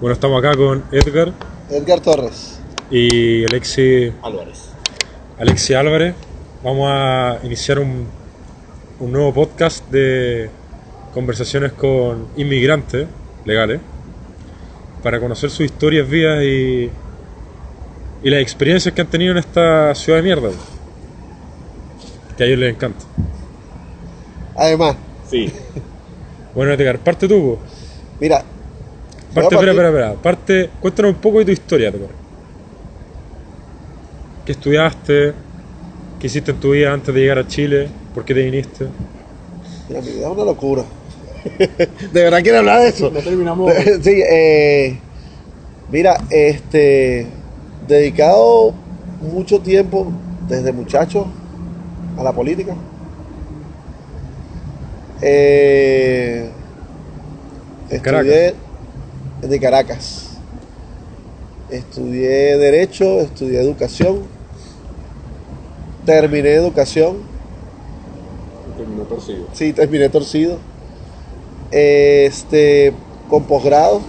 Bueno, estamos acá con Edgar Edgar Torres. y Alexi, Álvarez. Alexi Álvarez. Vamos a iniciar un, un nuevo podcast de conversaciones con inmigrantes legales para conocer sus historias, vidas y, y las experiencias que han tenido en esta ciudad de mierda. Que a ellos les encanta. Además, Sí. Bueno, Edgar, parte tú. mira. Parte, espera, espera, espera. Parte, cuéntanos un poco de tu historia, Edgar. ¿Qué estudiaste? ¿Qué hiciste en tu vida antes de llegar a Chile? ¿Por qué te viniste? Mira, mi vida es una locura. ¿De verdad quiere hablar de eso? No terminamos. sí, eh, mira, este. Dedicado mucho tiempo, desde muchacho, a la política. Eh, estudié de Caracas. Estudié Derecho, estudié Educación. Terminé Educación. Terminó torcido. Sí, terminé torcido. Este, con posgrado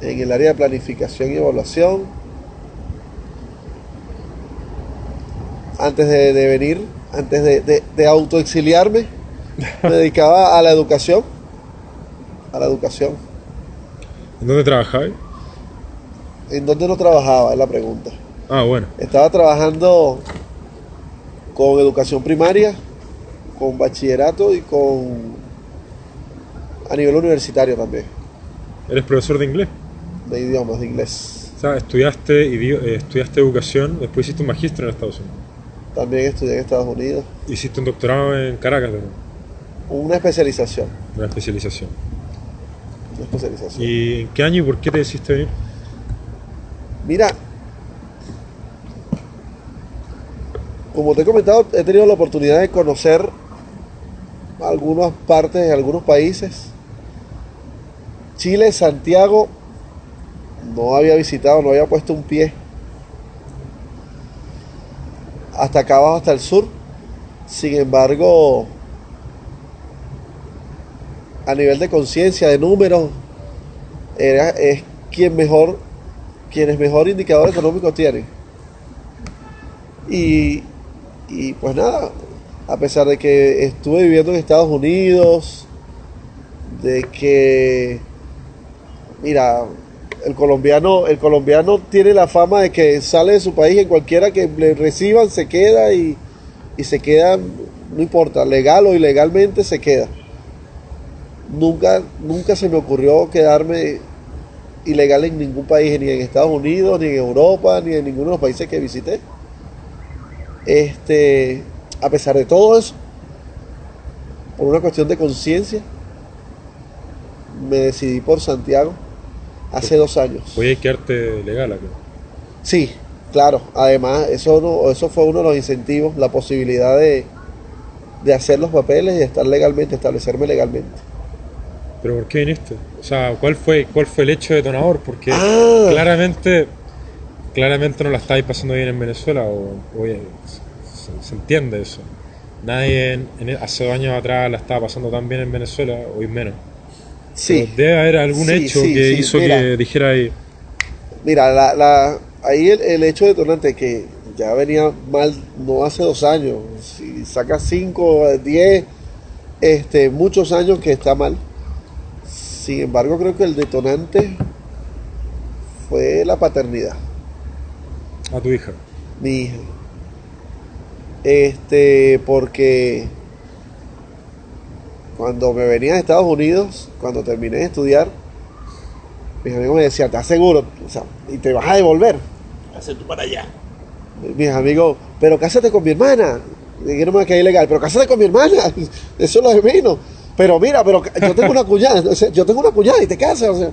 en el área de planificación y evaluación. Antes de, de venir, antes de, de, de autoexiliarme, me dedicaba a la educación. A la educación. ¿En dónde trabajabas? ¿En dónde no trabajaba? Es la pregunta. Ah, bueno. Estaba trabajando con educación primaria, con bachillerato y con a nivel universitario también, Eres profesor de inglés. de idiomas, de inglés. O sea, estudiaste, eh, estudiaste educación, después hiciste un magíster en Estados Unidos. También estudié en Estados Unidos. Hiciste un doctorado en Caracas, también, Una especialización. una especialización. Especialización. ¿Y en qué año y por qué te decidiste venir? Mira, como te he comentado, he tenido la oportunidad de conocer algunas partes de algunos países. Chile, Santiago, no había visitado, no había puesto un pie. Hasta acá abajo, hasta el sur. Sin embargo, a nivel de conciencia, de números, era, es quien mejor quienes mejor indicador económico tienen. Y, y pues nada, a pesar de que estuve viviendo en Estados Unidos, de que, mira, el colombiano, el colombiano tiene la fama de que sale de su país en cualquiera que le reciban se queda y, y se queda, no importa, legal o ilegalmente se queda. Nunca, nunca se me ocurrió quedarme ilegal en ningún país, ni en Estados Unidos, ni en Europa, ni en ninguno de los países que visité. Este, a pesar de todo eso, por una cuestión de conciencia, me decidí por Santiago hace dos años. Voy a quedarte legal acá. Sí, claro. Además, eso, no- eso fue uno de los incentivos, la posibilidad de, de hacer los papeles y estar legalmente, establecerme legalmente. ¿Pero por qué viniste? O sea, ¿cuál fue, cuál fue el hecho detonador? Porque Ah. claramente, claramente no la estáis pasando bien en Venezuela, o, o- se, se entiende eso. Nadie en- en- hace dos años atrás la estaba pasando tan bien en Venezuela, hoy menos. Sí. Pero debe haber algún Sí, hecho sí, que sí, hizo mira. que dijera ahí, Mira, la, la- ahí el, el hecho detonante que ya venía mal no hace dos años, si saca cinco, diez, este, muchos años que está mal. Sin embargo, creo que el detonante fue la paternidad, a tu hija. mi hija. Este, porque cuando me venía de Estados Unidos, cuando terminé de estudiar, mis amigos me decían, ¿estás seguro? O sea, y te vas a devolver. Hace tú para allá. mis amigos, pero cásate con mi hermana. Y que quedar ilegal, pero cásate con mi hermana. Eso es lo de menos. Pero mira, pero yo tengo una cuñada, yo tengo una cuñada y te casas, o sea,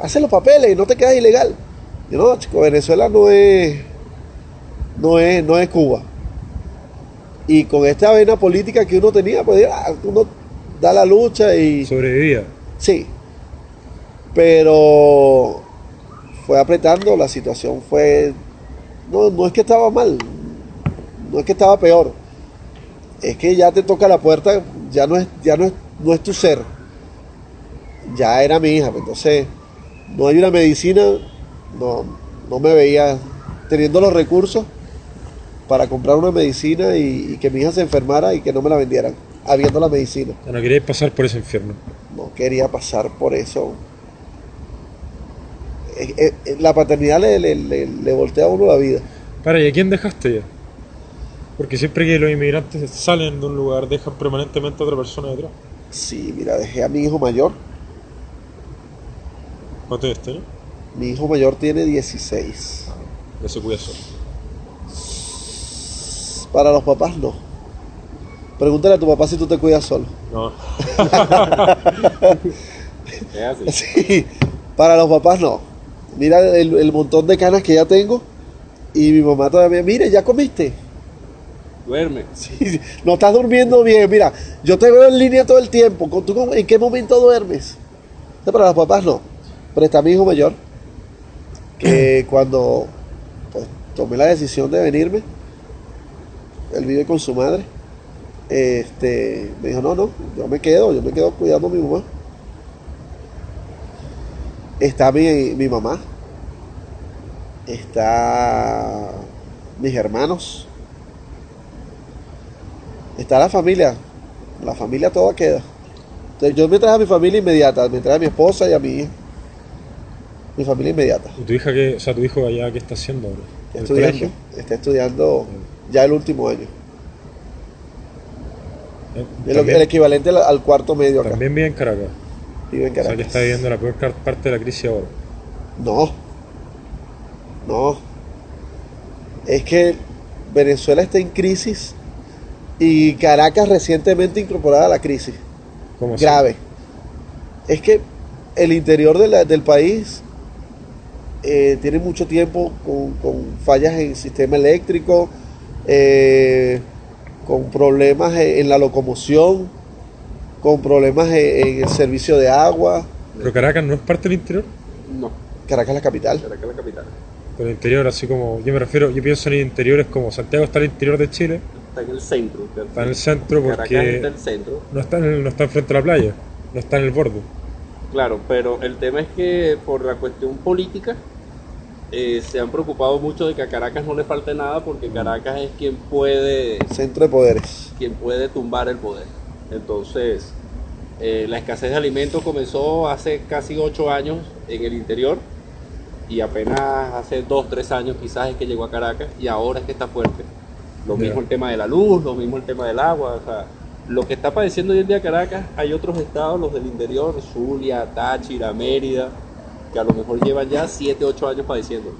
haces los papeles y no te quedas ilegal. Y no, chico, Venezuela no es, no es, no es Cuba. Y con esta vena política que uno tenía, pues uno da la lucha y Sobrevivía. Sí. Pero fue apretando, la situación fue. No, no es que estaba mal, no es que estaba peor. Es que ya te toca la puerta, ya no es, ya no es, no es tu ser. ya era mi hija. pues, Entonces, no hay una medicina, no, no me veía teniendo los recursos para comprar una medicina y, y que mi hija se enfermara y que no me la vendieran, habiendo la medicina. No queréis pasar por ese infierno. No quería pasar por eso. Eh, eh, La paternidad le, le- le- le voltea a uno la vida. Para, ¿y a quién dejaste ya? Porque siempre que los inmigrantes salen de un lugar, dejan permanentemente a otra persona detrás. Sí, mira, dejé a mi hijo mayor. ¿Cuánto es este, no? Mi hijo mayor tiene 16. Ya se cuida solo. Para los papás no. Pregúntale a tu papá si tú te cuidas solo. No. Es así. Sí, para los papás no. Mira el, el montón de canas que ya tengo. Y mi mamá todavía, mire, ya comiste. Duerme. Sí, no estás durmiendo bien. Mira, yo te veo en línea todo el tiempo. ¿Con- ¿Tú con- en qué momento duermes? Para los papás no. Pero está mi hijo mayor. Que cuando pues, tomé la decisión de venirme, él vive con su madre. Este, me dijo, no, no, yo me quedo, yo me quedo cuidando a mi mamá. Está mi, mi mamá. Está mis hermanos. Está la familia. La familia toda queda. Entonces, yo me traje a mi familia inmediata. Me traje a mi esposa y a mi hija. Mi familia inmediata. ¿Y tu hija qué, o sea, tu hijo allá qué está haciendo ahora? Está ¿En el estudiando, colegio? está estudiando ya el último año. Eh, El, También, el equivalente al, cuarto medio acá. también vive en Caracas. Vive en O sea, que Caracas. está viviendo la peor parte de la crisis ahora. No. No. Es que Venezuela está en crisis y Caracas recientemente incorporada a la crisis. ¿Cómo así? grave. Es que el interior de la- del país eh, tiene mucho tiempo con, con fallas en el sistema eléctrico, eh, con problemas en, en la locomoción, con problemas en, en el servicio de agua. Pero Caracas no es parte del interior. No. Caracas es la capital. Caracas es la capital. Pero el interior, así como. Yo me refiero, yo pienso en el interior, es como Santiago está al interior de Chile, Está en el centro. está en el centro Caracas está porque en el centro. no está, en el- no está enfrente a la playa, no está en el borde. Claro, pero el tema es que por la cuestión política eh, se han preocupado mucho de que a Caracas no le falte nada porque Caracas es quien puede Centro de poderes. quien puede tumbar el poder. Entonces, eh, la escasez de alimentos comenzó hace casi ocho años en el interior y apenas hace dos, tres años quizás es que llegó a Caracas y ahora es que está fuerte. Lo mismo el tema de la luz, lo mismo el tema del agua, o sea, lo que está padeciendo hoy en día Caracas, hay otros estados, los del interior, Zulia, Táchira, Mérida, que a lo mejor llevan ya siete, ocho años padeciendo.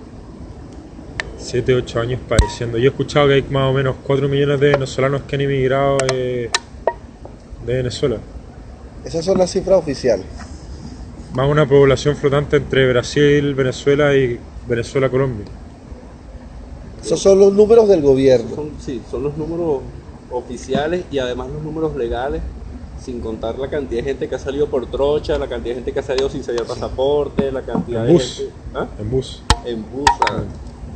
7, 8 años padeciendo. Yo he escuchado que hay más o menos 4 millones de venezolanos que han emigrado eh, de Venezuela. Esas son las cifras oficiales. Más una población flotante entre Brasil, Venezuela y Venezuela-Colombia. Esos son los números del gobierno. Son, sí, son los números oficiales y además los números legales, sin contar la cantidad de gente que ha salido por trocha, la cantidad de gente que ha salido sin sellar pasaporte, la cantidad En de bus. gente ¿Ah? En bus. en bus. ah,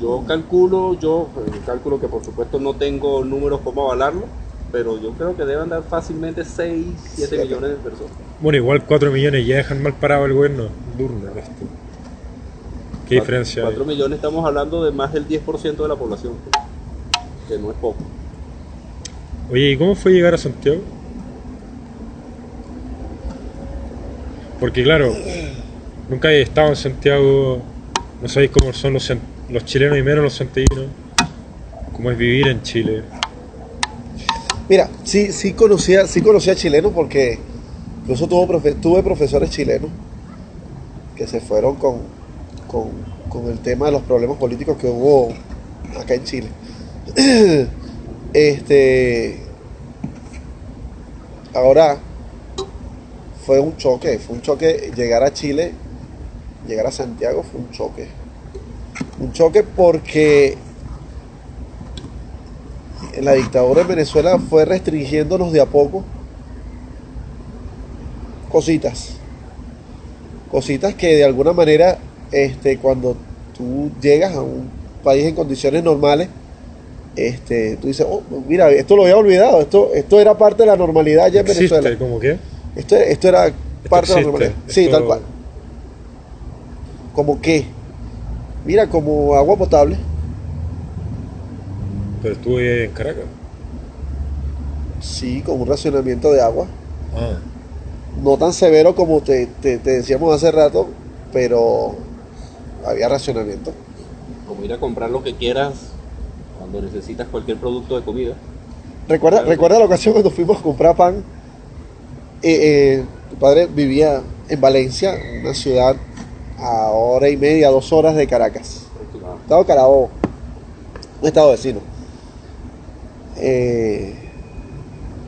Yo calculo, yo pues, calculo que por supuesto no tengo números como avalarlo, pero yo creo que deben dar fácilmente 6, 7 Siete. millones de personas. Bueno, igual 4 millones ya dejan mal parado el gobierno. Durno esto. ¿Qué diferencia hay? 4 millones estamos hablando de más del 10% de la población, que no es poco. Oye, ¿y cómo fue llegar a Santiago? Porque claro, nunca he estado en Santiago, no sabéis cómo son los, chilenos y menos los santiaguinos, cómo es vivir en Chile. Mira, sí, sí conocía, sí conocía chilenos porque incluso tuve profesores chilenos que se fueron con, con, el tema de los problemas políticos que hubo acá en Chile. Este ahora fue un choque, fue un choque llegar a Chile, llegar a Santiago fue un choque. Un choque porque la dictadura en Venezuela fue restringiéndonos de a poco cositas. Cositas que de alguna manera, este, cuando tú llegas a un país en condiciones normales, este, tú dices, oh, mira, esto lo había olvidado, esto, esto era parte de la normalidad ya en ¿Existe? Venezuela. ¿Cómo qué? Esto, esto era parte de la normalidad. Sí, esto- tal cual. ¿Como qué? Mira, como agua potable. Pero estuve en Caracas. Sí, con un racionamiento de agua. Ah, No tan severo como te, te- te decíamos hace rato, pero había racionamiento. Como ir a comprar lo que quieras cuando necesitas cualquier producto de comida. ¿Recuerda, Claro. ¿Recuerda la ocasión cuando fuimos a comprar pan? Eh, eh, tu padre vivía en Valencia, una ciudad a hora y media, dos horas de Caracas. aproximadamente. Estado Carabobo, un estado vecino. Eh,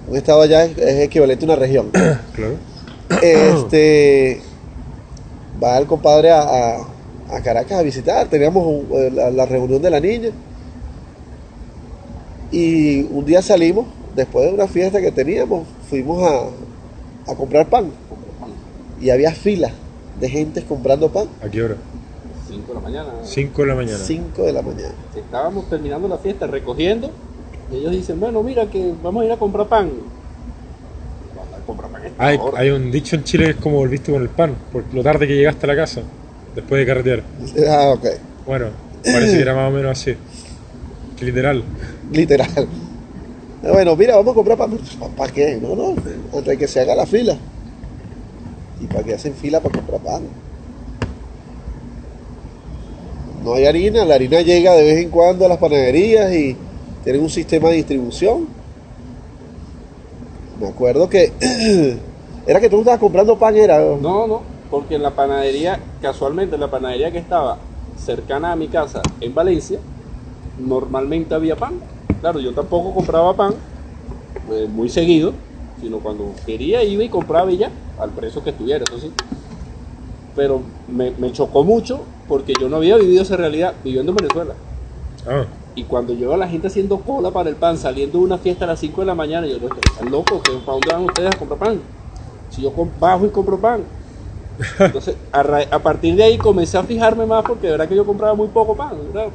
un estado allá es, es equivalente a una región. claro. este va el compadre a, a- a Caracas a visitar. Teníamos un- eh, la, la reunión de la niña. Y un día salimos, después de una fiesta que teníamos, fuimos a, a comprar pan. Y había filas de gente comprando pan. ¿A qué hora? 5 de la mañana. 5 de la mañana. 5 de la mañana. Estábamos terminando la fiesta, recogiendo. Y ellos dicen, bueno, mira que vamos a ir a comprar pan. Vamos a comprar pan a esta Hay, hay un dicho en Chile que es como volviste con el pan, por lo tarde que llegaste a la casa, después de carretear. Ah, ok. Bueno, parece que era más o menos así. Literal. Literal. Ah, Bueno, mira, vamos a comprar pan. ¿Para qué? No, no, antes de que se haga la fila. ¿Y para qué hacen fila para comprar pan? No hay harina, la harina llega de vez en cuando a las panaderías y tienen un sistema de distribución. Me acuerdo que era que tú estabas comprando pan, era. No, no, porque en la panadería, casualmente en la panadería que estaba cercana a mi casa en Valencia, normalmente había pan. Claro, yo tampoco compraba pan eh, muy seguido, sino cuando quería iba y compraba y ya, al precio que estuviera, eso sí. Pero me, me chocó mucho porque yo no había vivido esa realidad viviendo en Venezuela. Ah, Y cuando yo veo a la gente haciendo cola para el pan, saliendo de una fiesta a las 5 de la mañana, yo digo, están locos, ¿que- ¿para dónde van ustedes a comprar pan? Si yo bajo y compro pan. Entonces, a, ra- a partir de ahí comencé a fijarme más porque de verdad que yo compraba muy poco pan. ¿verdad?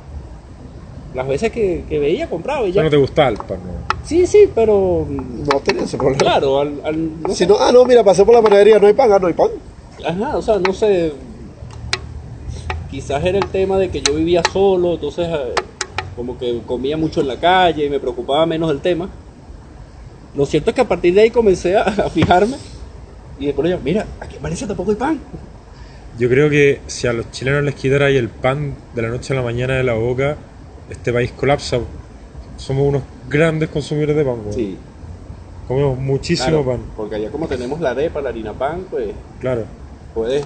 Las veces que, que veía, compraba y ya no te gustaba el pan, ¿no? Sí, sí, pero No tenía ese problema. claro, al, al- no Si sé. no, ah, no, mira, pasé por la panadería, no hay pan, ah, no hay pan. Ajá, o sea, no sé. Quizás era el tema de que yo vivía solo, entonces eh, como que comía mucho en la calle y me preocupaba menos el tema. Lo cierto es que a partir de ahí comencé a, a fijarme y después yo, mira, Valencia tampoco hay pan. Yo creo que si a los chilenos les quitara el pan de la noche a la mañana de la boca, este país colapsa. Somos unos grandes consumidores de pan, weón. Sí, Comemos muchísimo claro, pan, porque allá como tenemos la arepa, la harina pan, pues claro. puedes,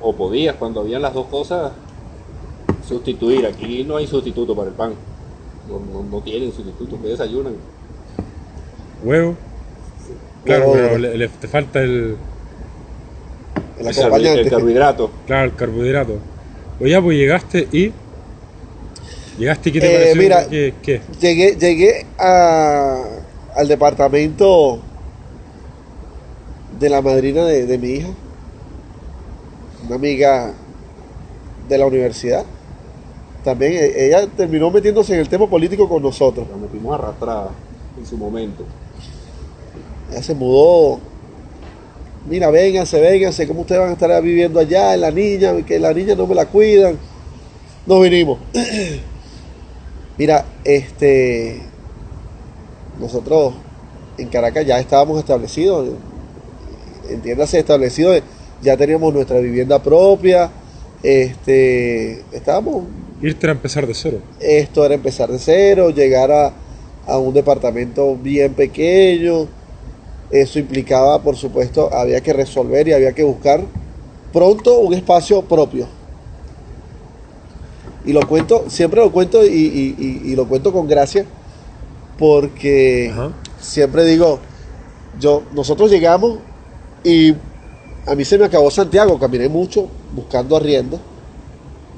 o podías, cuando habían las dos cosas, sustituir. Aquí no hay sustituto para el pan. No, no, no tienen sustituto, que desayunan. Huevo. Claro, pero le- te falta el, El El carbo- acompañante. el carbohidrato. claro, el carbohidrato. Oye, ya, pues llegaste y... Llegaste y ¿qué te Eh, pareció? mira. ¿Qué? qué? Llegué, llegué a- al departamento de la madrina de, de mi hija, una amiga de la universidad. También e- ella terminó metiéndose en el tema político con nosotros. La metimos arrastrada en su momento. Ella se mudó. Mira, vénganse, vénganse, ¿cómo ustedes van a estar viviendo allá? La niña, que la niña no me la cuidan. Nos vinimos. Mira, este. Nosotros en Caracas ya estábamos establecidos. Entiéndase, establecidos. Ya teníamos nuestra vivienda propia. Este. Estábamos Irte a empezar de cero. esto era empezar de cero, llegar a, a un departamento bien pequeño. Eso implicaba, por supuesto, había que resolver y había que buscar pronto un espacio propio. Y lo cuento, siempre lo cuento y, y- y- y lo cuento con gracia, porque Ajá. siempre digo, yo, nosotros llegamos y a mí se me acabó Santiago, caminé mucho buscando arriendo.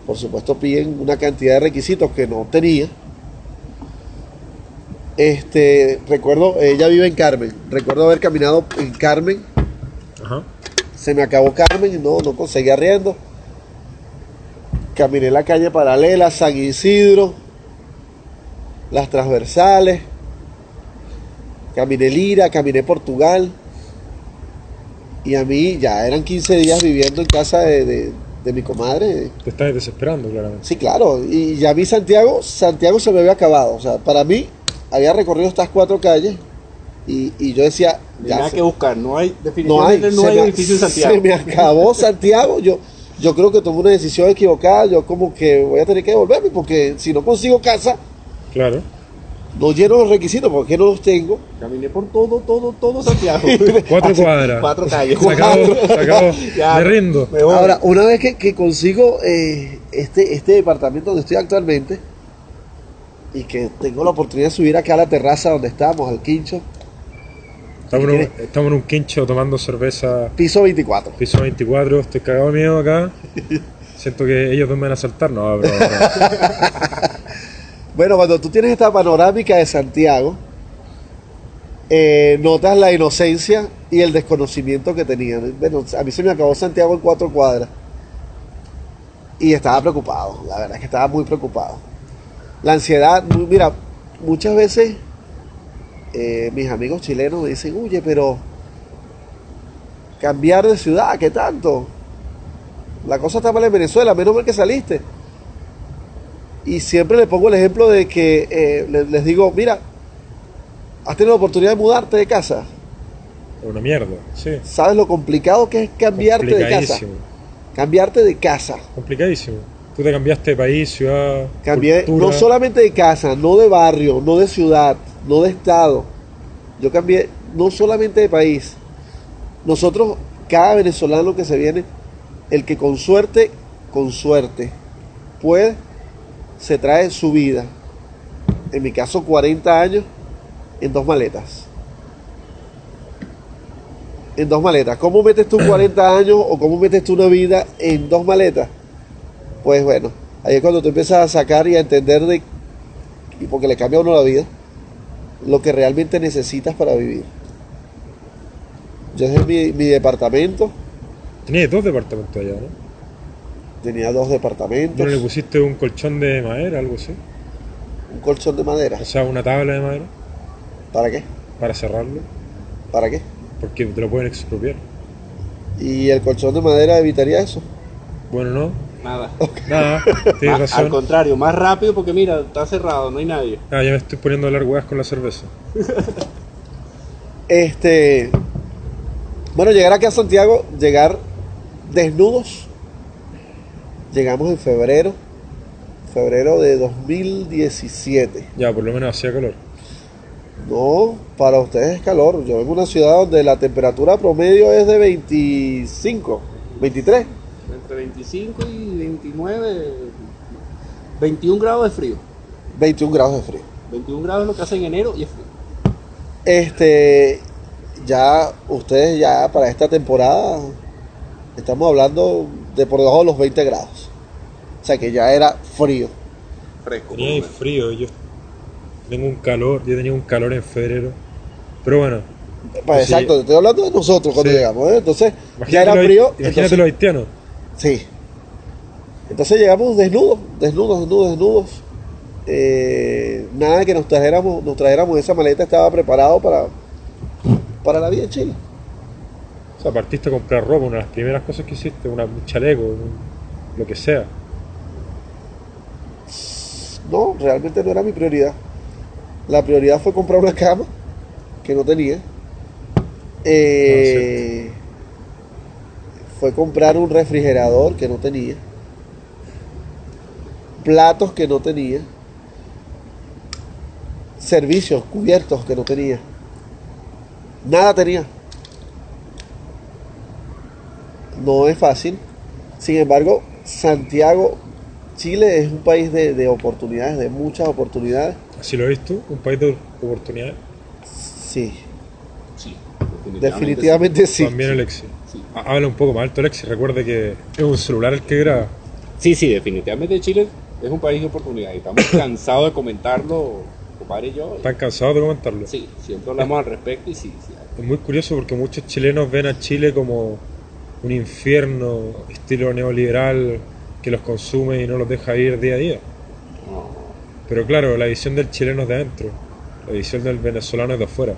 Por supuesto piden una cantidad de requisitos que no tenía. Este, recuerdo, ella vive en Carmen. Recuerdo haber caminado en Carmen. Ajá. Se me acabó Carmen y no, no conseguí arriendo. Caminé la calle paralela, San Isidro, las transversales. Caminé Lira, caminé Portugal. Y a mí ya eran 15 días viviendo en casa de, de- de mi comadre. Te estás desesperando, claramente. Sí, claro. Y ya a mí Santiago, Santiago se me había acabado. O sea, para mí había recorrido estas cuatro calles y, y yo decía, ya nada se- que buscar, no hay, no hay, definitivamente no se hay, me- edificio en Santiago. Se me acabó Santiago. Yo, yo creo que tomé una decisión equivocada. Yo como que voy a tener que devolverme porque si no consigo casa, Claro. no lleno los requisitos porque no los tengo. Caminé por todo, todo, todo Santiago. Cuatro cuadras. Cuatro calles. Sacado. Ya. Me rindo. Me voy. Ahora, una vez que, que consigo eh, este, este departamento donde estoy actualmente y que tengo la oportunidad de subir acá a la terraza donde estamos, al quincho, Estamos en, un, estamos en un quincho tomando cerveza piso 24. piso 24. Estoy cagado de miedo acá. Siento que ellos me van a saltar. No, bro, bro. Bueno, cuando tú tienes esta panorámica de Santiago, eh, notas la inocencia y el desconocimiento que tenían. Bueno, a mí se me acabó Santiago en cuatro cuadras. Y estaba preocupado, la verdad es que estaba muy preocupado. La ansiedad, mira, muchas veces eh, mis amigos chilenos me dicen, oye, pero cambiar de ciudad, ¿qué tanto? La cosa está mal en Venezuela, menos mal que saliste. Y siempre le pongo el ejemplo de que eh, le- les, digo, mira, has tenido la oportunidad de mudarte de casa. Una mierda. Sí. ¿Sabes lo complicado que es cambiarte de casa? Complicadísimo. Cambiarte de casa. Complicadísimo. Tú te cambiaste de país, ciudad. Cambié cultura. no solamente de casa, no de barrio, no de ciudad, no de estado. Yo cambié no solamente de país. Nosotros, cada venezolano que se viene, el que con suerte, con suerte, puede, se trae su vida. En mi caso, 40 años en dos maletas. En dos maletas. ¿Cómo metes tú 40 años o cómo metes tú una vida en dos maletas? Pues bueno, ahí es cuando tú empiezas a sacar y a entender de, y porque le cambia a uno la vida, lo que realmente necesitas para vivir. Yo mi, mi departamento, Tenías dos departamentos allá, ¿no? tenía dos departamentos, ¿No le pusiste un colchón de madera, algo así? un colchón de madera. O sea, una tabla de madera ¿Para qué? para cerrarlo, ¿Para qué? porque te lo pueden expropiar. Y el colchón de madera evitaría eso. Bueno, no. Nada. Nada, tienes Ah, Al contrario, más rápido porque mira, está cerrado, no hay nadie. Ah, ya me estoy poniendo a hablar hueás con la cerveza. Este, bueno, llegar aquí a Santiago, llegar desnudos. Llegamos en febrero, febrero de 2017. Ya, por lo menos hacía calor. No, para ustedes es calor. Yo vengo de una ciudad donde la temperatura promedio es de 25, 23. Entre 25 y 29, 21 grados de frío. 21 grados de frío. 21 grados es lo que hace en enero y es frío. Este, ya ustedes ya para esta temporada estamos hablando de por debajo de los 20 grados. O sea que ya era frío. Fresco. Tenía frío, yo tengo un calor, yo tenía un calor en febrero. Pero bueno, Pues Pues sí. exacto, te estoy hablando de nosotros cuando Sí. llegamos. ¿eh? Entonces, ya era los, frío. imagínate entonces- los haitianos. Sí. Entonces llegamos desnudos, desnudos, desnudos, desnudos. Eh, nada que nos trajéramos, nos trajéramos esa maleta estaba preparado para, para la vida en Chile. O sea, partiste a comprar ropa, una de las primeras cosas que hiciste, una, un chaleco, un- lo que sea. No, realmente no era mi prioridad. La prioridad fue comprar una cama que no tenía. Eh, fue comprar un refrigerador que no tenía. Platos que no tenía. Servicios cubiertos que no tenía. Nada tenía. No es fácil. Sin embargo, Santiago, Chile es un país de, de oportunidades, de muchas oportunidades. Así lo ves tú, un país de oportunidades. Sí, Sí, definitivamente sí. También Alexi. Habla un poco más alto, Alexi. Recuerde que es un celular el que graba. Sí, sí, definitivamente Chile es un país de oportunidad y estamos cansados de comentarlo, compadre y yo. Están cansados de comentarlo. Sí, siempre hablamos al respecto y sí, sí. Es muy curioso porque muchos chilenos ven a Chile como un infierno estilo neoliberal que los consume y no los deja ir día a día. No, Pero claro, la visión del chileno es de adentro, la visión del venezolano es de afuera.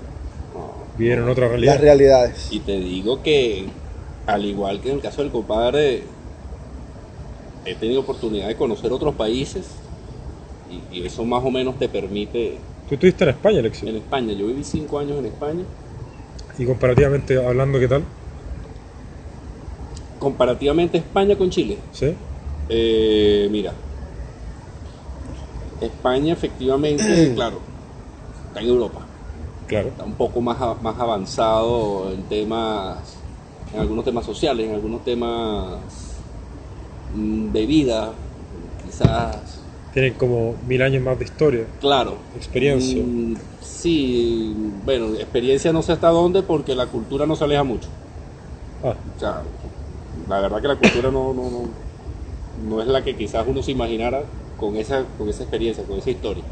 no. Vivieron otra Las realidades. Y te digo que al igual que en el caso del compadre, he tenido oportunidad de conocer otros países y, y eso más o menos te permite... Tú estuviste en España, Alexis. En España, yo viví cinco años en España. Y comparativamente hablando, ¿qué tal? Comparativamente España con Chile. ¿Sí? Eh, mira, España efectivamente, claro, está en Europa. Claro. Está un poco más, más avanzado en temas, en algunos temas sociales, en algunos temas mm, de vida, quizás, Tienen como mil años más de historia. claro. Experiencia. Mm, sí, bueno, experiencia no sé hasta dónde porque la cultura no se aleja mucho. Ah, O sea, la verdad que la cultura no, no, no, no es la que quizás uno se imaginara con esa, con esa experiencia, con esa historia.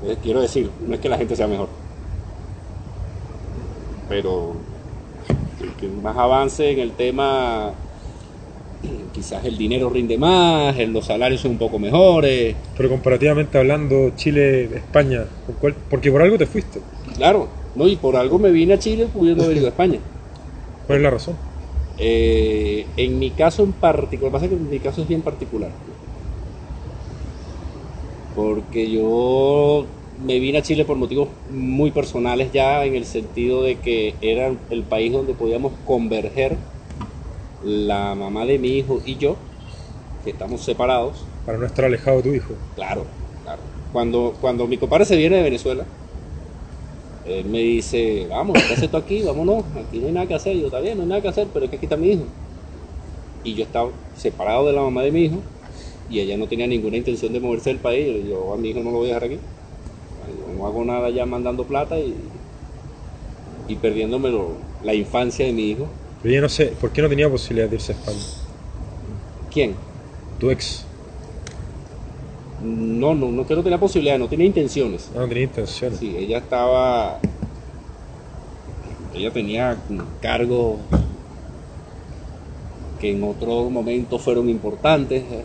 Entonces, quiero decir, no es que la gente sea mejor. Pero que más avance en el tema, quizás el dinero rinde más, los salarios son un poco mejores. pero comparativamente hablando, Chile, España, ¿con cuál? porque por algo te fuiste. Claro, ¿no? y por algo me vine a Chile pudiendo haber ido a España. ¿Cuál es la razón? Eh, en mi caso en particular, pasa que en mi caso es bien particular. Porque yo me vine a Chile por motivos muy personales ya, en el sentido de que era el país donde podíamos converger la mamá de mi hijo y yo, que estamos separados. Para no estar alejado de tu hijo. Claro, claro. Cuando, cuando mi compadre se viene de Venezuela, él me dice, vamos, ¿qué haces tú aquí? Vámonos, aquí no hay nada que hacer. Y yo, está bien, no hay nada que hacer, pero es que aquí está mi hijo. Y yo estaba separado de la mamá de mi hijo y ella no tenía ninguna intención de moverse del país. Yo a mi hijo no lo voy a dejar aquí. No hago nada ya mandando plata y, y perdiéndome lo- la infancia de mi hijo. Pero yo no sé, ¿por qué no tenía posibilidad de irse a España? ¿Quién? Tu ex. No, no, no que no tenía posibilidad, no tenía intenciones. No, no tenía intenciones. Sí, ella estaba. Ella tenía cargos que en otros momentos fueron importantes. eh,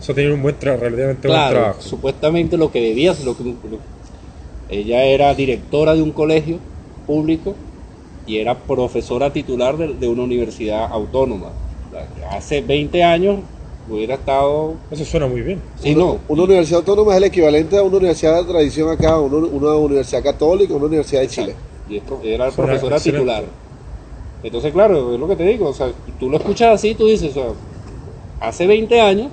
Eso tenía un buen tra- relativamente buen trabajo. supuestamente lo que debía, lo que, lo- ella era directora de un colegio público y era profesora titular de, de una universidad autónoma. Hace 20 años hubiera estado. Eso suena muy bien. Sí, una, no. una universidad autónoma es el equivalente a una universidad de tradición acá, una, una universidad católica, una universidad de Chile. Y es pro- era Suena profesora excelente. titular. Entonces, claro, es lo que te digo. O sea, tú lo escuchas así, tú dices, o sea, hace 20 años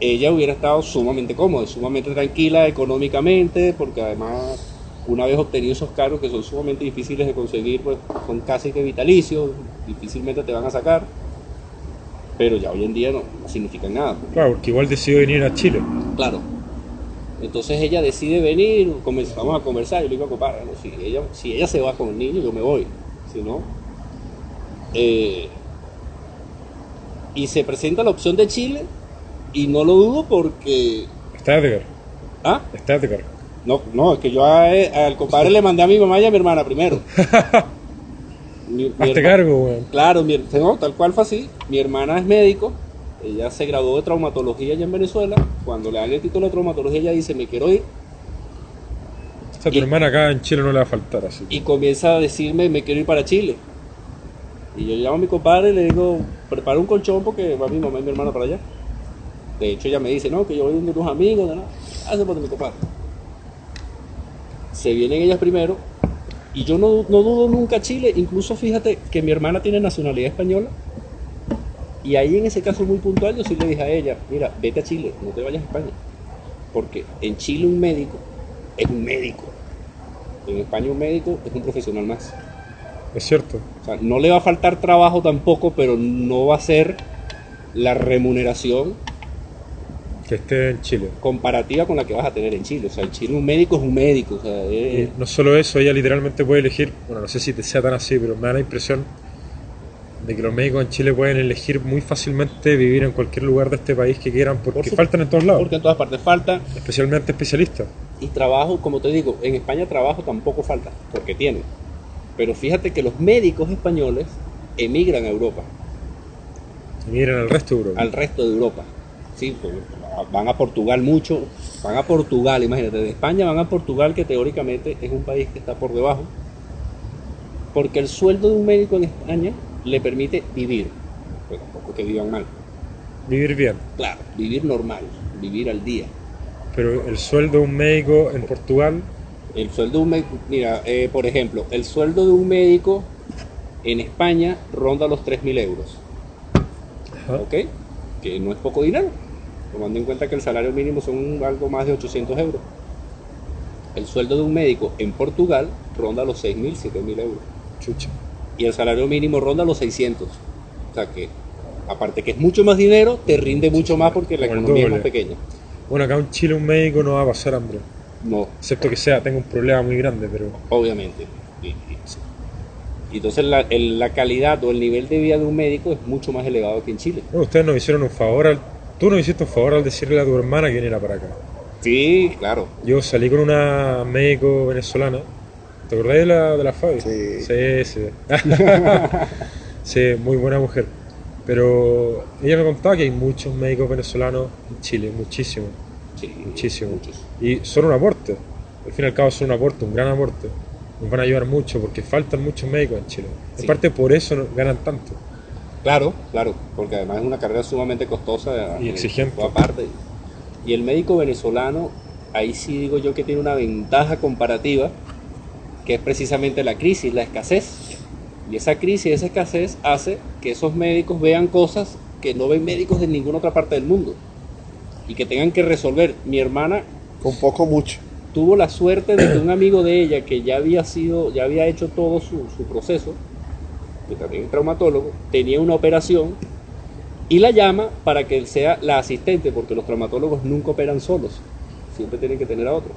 ella hubiera estado sumamente cómoda, sumamente tranquila económicamente, porque además, una vez obtenido esos cargos que son sumamente difíciles de conseguir, pues son casi que vitalicios, difícilmente te van a sacar. Pero ya hoy en día no, no significan nada. Claro, porque igual decidió venir a Chile. Claro. Entonces ella decide venir, comenzamos a conversar, yo le digo, compadre, no, si, ella, si ella se va con el niño, yo me voy. Si no. eh, y se presenta la opción de Chile, y no lo dudo porque. Está Edgar. ¿Ah? Está Edgar. No, no, es que yo a- al compadre le mandé a mi mamá y a mi hermana primero. Mi- mi Hazte cargo, weón. Claro, mi, no, tal cual fue así. Mi hermana es médico, ella se graduó de traumatología allá en Venezuela. Cuando le dan el título de traumatología, ella dice: Me quiero ir. O sea, tu Y- hermana acá en Chile no le va a faltar así. Y comienza a decirme: Me quiero ir para Chile. Y yo llamo a mi compadre y le digo: Prepara un colchón porque va mi mamá y mi hermana para allá. De hecho, ella me dice: No, que yo voy donde unos amigos. Hace por mi compadre. Se vienen ellas primero. Y yo no, no dudo nunca Chile. Incluso fíjate que mi hermana tiene nacionalidad española. Y ahí en ese caso muy puntual yo sí le dije a ella, mira, vete a Chile, no te vayas a España. Porque en Chile un médico es un médico. En España un médico es un profesional más. Es cierto. O sea, no le va a faltar trabajo tampoco, pero no va a ser la remuneración Que esté en Chile. comparativa con la que vas a tener en Chile. O sea, en Chile un médico es un médico. O sea, Y es- no solo eso, ella literalmente puede elegir, bueno, no sé si te sea tan así, pero me da la impresión de que los médicos en Chile pueden elegir muy fácilmente vivir en cualquier lugar de este país que quieran porque Por su- faltan en todos lados, porque en todas partes falta. especialmente especialistas. Y trabajo, como te digo, en España trabajo tampoco falta, porque tienen. Pero fíjate que los médicos españoles emigran a Europa, Y miren al resto de Europa. al resto de Europa. Sí, pues, van a Portugal mucho, van a Portugal, imagínate, de España van a Portugal, que teóricamente es un país que está por debajo. Porque el sueldo de un médico en España le permite vivir, pero tampoco que vivan mal. Vivir bien. Claro, vivir normal, vivir al día. Pero el sueldo de un médico en Portugal, El sueldo de un médico, mira, eh, por ejemplo, el sueldo de un médico en España ronda los 3.000 euros, ajá, ¿ok? Que no es poco dinero, tomando en cuenta que el salario mínimo son algo más de 800 euros. El sueldo de un médico en Portugal ronda los 6.000, 7.000 euros. chucha. Y el salario mínimo ronda los 600. O sea que, aparte que es mucho más dinero, te rinde mucho más porque la Como economía es más pequeña. Bueno, acá en Chile un médico no va a pasar hambre. No, Excepto que sea, tenga un problema muy grande, pero obviamente. Y, y- y entonces la, el- la calidad o el nivel de vida de un médico es mucho más elevado que en Chile. no, ustedes nos hicieron un favor al, tú nos hiciste un favor al decirle a tu hermana que viniera para acá. Sí, claro. Yo salí con una médico venezolana. ¿Te acordás de la, de la Fabi? Sí. Sí, sí. Sí, muy buena mujer. Pero ella me contaba que hay muchos médicos venezolanos en Chile, muchísimos. Sí, Muchísimo. muchos. Y son un aporte. Al fin y al cabo son un aporte, un gran aporte. Nos van a ayudar mucho porque faltan muchos médicos en Chile. En Sí. parte por eso no- ganan tanto. Claro, claro, porque además es una carrera sumamente costosa Y eh, exigente. por Aparte. Y el médico venezolano, ahí sí digo yo que tiene una ventaja comparativa, que es precisamente la crisis, la escasez. Y esa crisis, esa escasez hace que esos médicos vean cosas que no ven médicos de ninguna otra parte del mundo y que tengan que resolver. Mi hermana Con poco mucho. tuvo la suerte de que un amigo de ella que ya había sido, ya había hecho todo su, su proceso, que también es traumatólogo, tenía una operación y la llama para que él sea la asistente, porque los traumatólogos nunca operan solos, siempre tienen que tener a otro.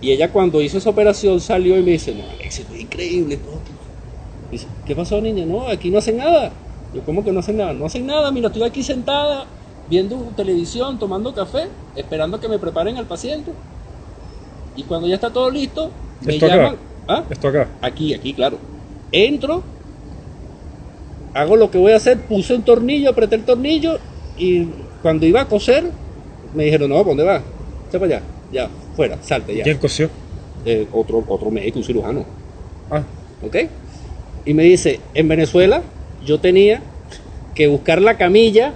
Y ella cuando hizo esa operación salió y me dice, no, Alex, esto es increíble. todo". Dice, ¿qué pasó, niña? No, aquí no hacen nada. Yo, ¿cómo que no hacen nada? No hacen nada, mira, estoy aquí sentada viendo televisión, tomando café, esperando que me preparen al paciente. Y cuando ya está todo listo, me ¿Esto acá? llaman. ¿Ah? Esto acá. Aquí, aquí, claro. Entro, hago lo que voy a hacer, puse un tornillo, apreté el tornillo y cuando iba a coser, me dijeron, no, ¿para dónde vas? Echa para allá, ya, fuera, salte ya. ¿Quién cosió? Eh, otro, otro médico, un cirujano. Ah, ¿ok? Y me dice, en Venezuela yo tenía que buscar la camilla,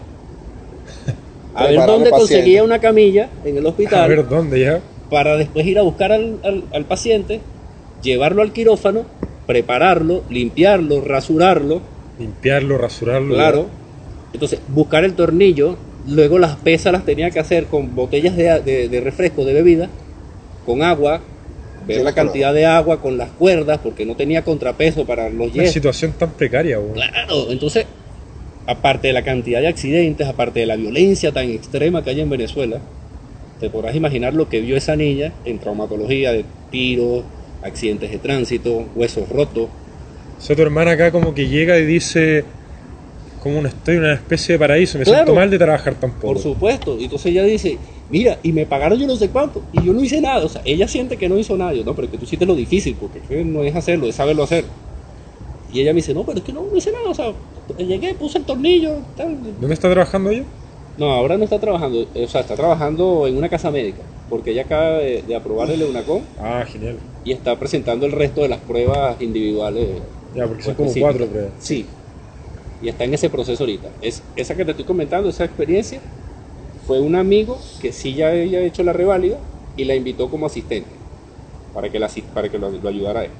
a ver dónde paciente. conseguía una camilla en el hospital, a ver dónde ya. para después ir a buscar al, al- al paciente, llevarlo al quirófano, prepararlo, limpiarlo, rasurarlo, Limpiarlo, rasurarlo. claro. Entonces, buscar el tornillo, luego las pesas las tenía que hacer con botellas de, de- de refresco, de bebida, con agua, ver la cantidad de agua con las cuerdas, porque no tenía contrapeso para los Una situación tan precaria, weón. Claro, entonces, aparte de la cantidad de accidentes, aparte de la violencia tan extrema que hay en Venezuela, te podrás imaginar lo que vio esa niña en traumatología de tiros, accidentes de tránsito, huesos rotos. O sea, tu hermana acá como que llega y dice, como no estoy en una especie de paraíso, me Claro. siento mal de trabajar tan poco. Por supuesto. Y entonces ella dice, mira, y me pagaron yo no sé cuánto, y yo no hice nada. O sea, ella siente que no hizo nada. Yo, no, pero es que tú hiciste lo difícil, porque no es hacerlo, es saberlo hacer. Y ella me dice, no, pero es que no, no hice nada. O sea, llegué, puse el tornillo, tal. ¿Dónde está trabajando ella? No, ahora no está trabajando, o sea, está trabajando en una casa médica, porque ella acaba de, de aprobar el EUNACOM Ah, genial. y está presentando el resto de las pruebas individuales. Ya, porque son como cuatro, creo. Sí, y está en ese proceso ahorita. Es, esa que te estoy comentando, esa experiencia, fue un amigo que sí ya había hecho la reválida y la invitó como asistente, para que, la, para que lo, lo ayudara a él.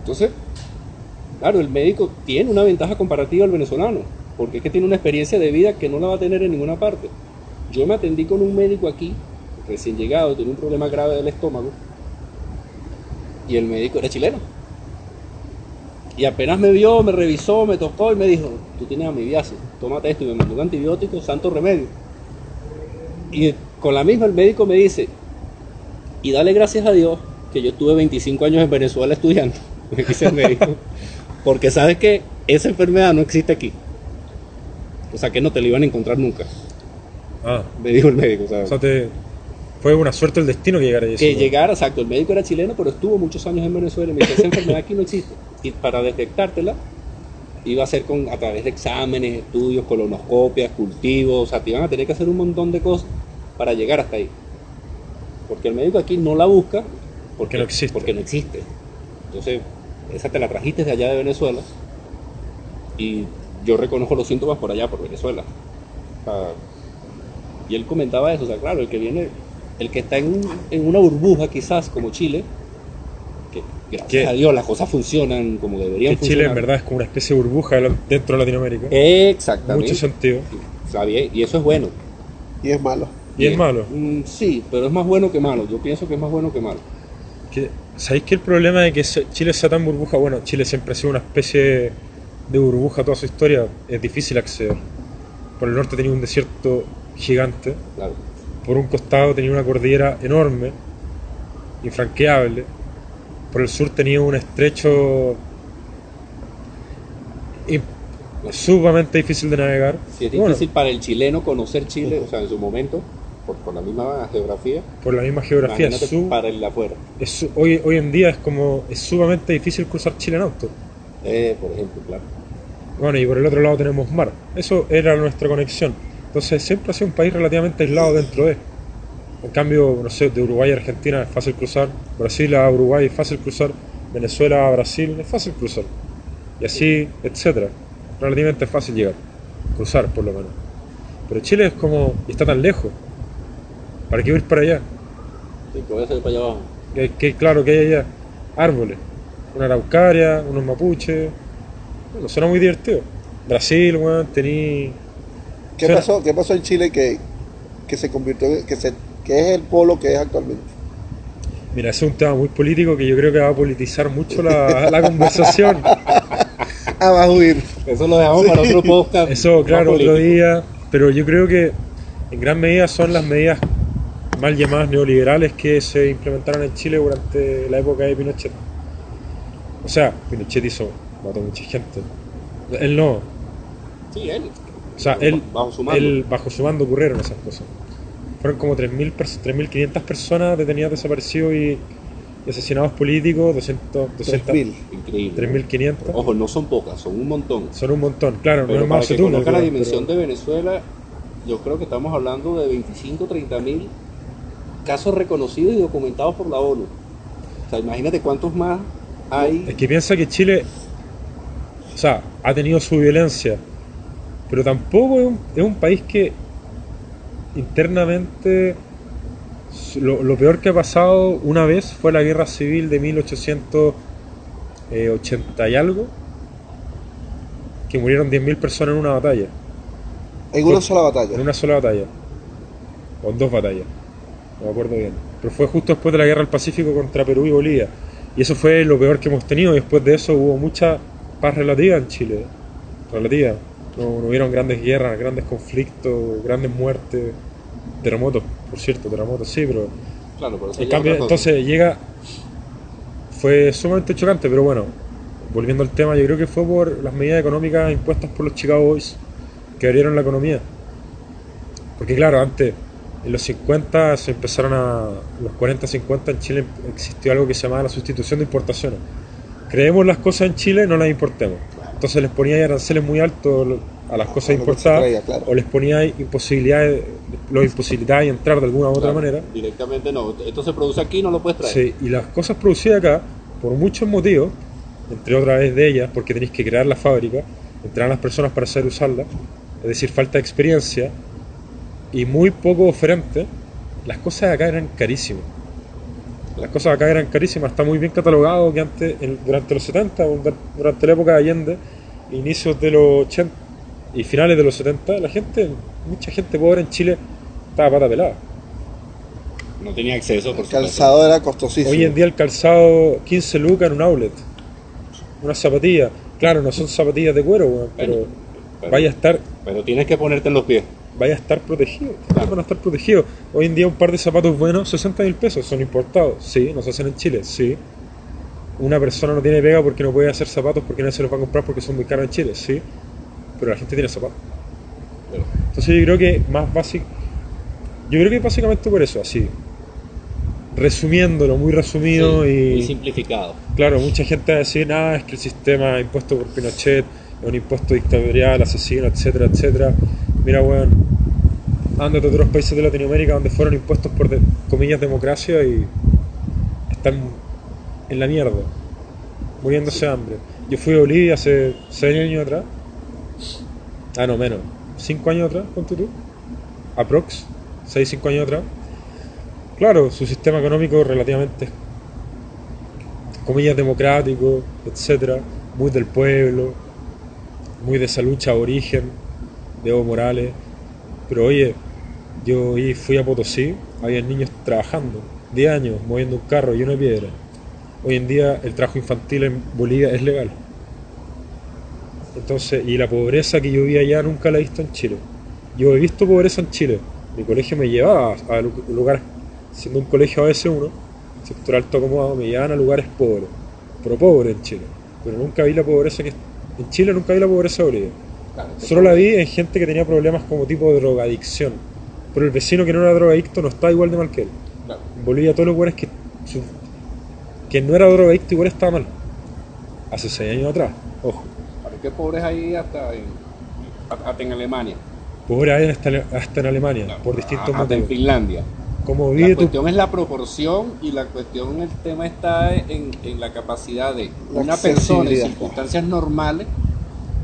Entonces, claro, el médico tiene una ventaja comparativa al venezolano, porque es que tiene una experiencia de vida que no la va a tener en ninguna parte. Yo me atendí con un médico aquí, recién llegado, tenía un problema grave del estómago, y el médico era chileno. Y apenas me vio, me revisó, me tocó y me dijo, tú tienes amibiasis, tómate esto y me mandó un antibiótico, santo remedio. Y con la misma el médico me dice, y dale gracias a Dios que yo estuve 25 años en Venezuela estudiando, me dice el médico, porque sabes que esa enfermedad no existe aquí. O sea que no te la iban a encontrar nunca, Ah, me dijo el médico. sea, o sea, te... fue una suerte el destino que llegara a eso. que llegara, exacto, el médico era chileno, pero estuvo muchos años en Venezuela y me dice, esa enfermedad aquí no existe. Y para detectártela, iba a ser con, a través de exámenes, estudios, colonoscopias, cultivos, o sea, te iban a tener que hacer un montón de cosas para llegar hasta ahí. Porque el médico aquí no la busca Porque no existe. Porque no existe. Entonces, esa te la trajiste de allá de Venezuela Y yo reconozco los síntomas por allá, por Venezuela. O sea, y él comentaba eso, o sea, claro, el que viene, el que está en, en una burbuja quizás como Chile, que gracias ¿Qué? a Dios las cosas funcionan como deberían Que Chile funcionar. en verdad es como una especie de burbuja dentro de Latinoamérica. Exactamente. Mucho sentido. Está bien, y eso es bueno. Y es malo. Y es malo. Mm, sí, pero es más bueno que malo. Yo pienso que es más bueno que malo. ¿Sabéis que el problema de que Chile sea tan burbuja? Bueno, Chile siempre ha sido una especie de burbuja toda su historia. Es difícil acceder. Por el norte tenía un desierto gigante. Claro. Por un costado tenía una cordillera enorme, infranqueable. Por el sur tenía un estrecho sumamente difícil de navegar. Si es Y bueno, difícil para el chileno conocer Chile, o sea, en su momento, por, por la misma geografía, por la misma geografía, su- para el de afuera. es hoy, hoy en día es como es sumamente difícil cruzar Chile en auto. Eh, por ejemplo, claro. Bueno, y por el otro lado tenemos mar. Eso era nuestra conexión. Entonces siempre ha sido un país relativamente aislado dentro de. En cambio, no sé, de Uruguay a Argentina es fácil cruzar, Brasil a Uruguay es fácil cruzar, Venezuela a Brasil es fácil cruzar. Y así, etcétera. Relativamente fácil llegar, cruzar por lo menos. Pero Chile es como, y está tan lejos. ¿Para qué ir para allá? Sí, que voy a hacer para allá abajo. Que, que claro que hay allá árboles, una araucaria, unos mapuches. Bueno, suena muy divertido. Brasil, weón, tení. ¿Qué pasó, ¿Qué pasó en Chile que, que se convirtió que, se, que es el polo que es actualmente? Mira, es un tema muy político que yo creo que va a politizar mucho la, la conversación. Ah, va a huir. Eso lo dejamos para otro podcast. Eso, claro, otro día. Pero yo creo que en gran medida son las medidas mal llamadas neoliberales que se implementaron en Chile durante la época de Pinochet. O sea, Pinochet hizo, mató mucha gente. Él no, Sí, él. O sea, él, Bajo su mando. él- bajo su mando ocurrieron esas cosas. Fueron como 3.000 pers- 3.500 personas detenidas, desaparecidos y, y asesinados políticos, 200, 200 3.000. Increíble. 3.500. Ojo, no son pocas, son un montón. Son un montón, claro, no Pero es para más que la pero- dimensión de Venezuela, yo creo que estamos hablando de 25, 30 mil casos reconocidos y documentados por la ONU. O sea, imagínate cuántos más hay. Es que piensa que Chile, o sea, ha tenido su violencia, pero tampoco es un, es un país que internamente lo, lo peor que ha pasado una vez fue la guerra civil de 1880 y algo, que murieron 10.000 personas en una batalla, En una sola batalla. en una sola batalla, o en dos batallas, no me acuerdo bien, pero fue justo después de la guerra del Pacífico contra Perú y Bolivia, y eso fue lo peor que hemos tenido, y después de eso hubo mucha paz relativa en Chile, relativa, no, hubieron grandes guerras, grandes conflictos, grandes muertes, terremotos, por cierto, terremotos sí, pero Claro, pero en cambio, entonces llega. Fue sumamente chocante, pero bueno, volviendo al tema, yo creo que fue por las medidas económicas impuestas por los Chicago Boys que abrieron la economía. Porque, claro, antes, en los 50 se empezaron a. los 40-50 en Chile existió algo que se llamaba la sustitución de importaciones. Creemos las cosas en Chile, no las importemos. Entonces les ponía aranceles muy altos a las cosas importadas traía, claro. o les ponía imposibilidades, los imposibilidades de entrar de alguna u otra Claro, manera. Directamente no. Esto se produce aquí, no lo puedes traer. Sí, y las cosas producidas acá, por muchos motivos, entre otras de ellas, porque tenéis que crear la fábrica, entrenar a las personas para saber usarla, es decir, falta de experiencia y muy poco oferente, las cosas acá eran carísimas. Las cosas acá eran carísimas, está muy bien catalogado que antes, en- durante los 70, durante la época de Allende, inicios de los 80 y finales de los 70, la gente, mucha gente pobre en Chile estaba pata pelada. No tenía acceso, por El supuesto. calzado era costosísimo. Hoy en día el calzado 15 lucas en un outlet. Unas zapatillas. Claro, no son zapatillas de cuero, weón, pero pero, vaya a estar pero tienes que ponerte en los pies. Vaya a estar protegido. Claro. Van a estar protegidos. Hoy en día un par de zapatos buenos, 60 mil pesos, son importados. Sí, no se hacen en Chile, sí. Una persona no tiene pega porque no puede hacer zapatos porque no se los va a comprar porque son muy caros en Chile, sí. Pero la gente tiene zapatos. Entonces yo creo que más básico. Yo creo que básicamente por eso, así. Resumiéndolo, muy resumido sí, y. muy simplificado. Claro, mucha gente va a decir, nada, es que el sistema impuesto por Pinochet es un impuesto dictatorial, asesino, etcétera, etcétera. Mira, weón, ándate a otros países de Latinoamérica donde fueron impuestos por, comillas, democracia y están en la mierda, muriéndose de hambre. Yo fui a Bolivia hace seis años atrás Ah, no, menos. 5 años atrás, ponte tú. Aprox. 6, 5 años atrás. Claro, su sistema económico relativamente, comillas, democrático, etcétera, muy del pueblo, muy de esa lucha de origen de Evo Morales. Pero oye, yo fui a Potosí, había niños trabajando, 10 años, moviendo un carro lleno de piedra. Hoy en día el trabajo infantil en Bolivia es legal. Entonces, y la pobreza que yo vi allá nunca la he visto en Chile. Yo he visto pobreza en Chile. Mi colegio me llevaba a lu- lugares, siendo un colegio AS1, sector alto acomodado, me llevaban a lugares pobres. Pero pobres en Chile. Pero nunca vi la pobreza que... En Chile nunca vi la pobreza de Bolivia. Solo la vi en gente que tenía problemas como tipo de drogadicción. Pero el vecino que no era drogadicto no estaba igual de mal que él. claro. En Bolivia todos los lugares que, su- que no era drogadicto igual estaba mal. Hace seis años atrás, ojo. Ahora, ¿Qué pobres hay hasta en, hasta en Alemania? Pobre hay hasta, hasta en Alemania, Claro, por distintos hasta en motivos. Finlandia. Como La tu... cuestión es la proporción y la cuestión, el tema está en, en la capacidad de una persona en circunstancias normales,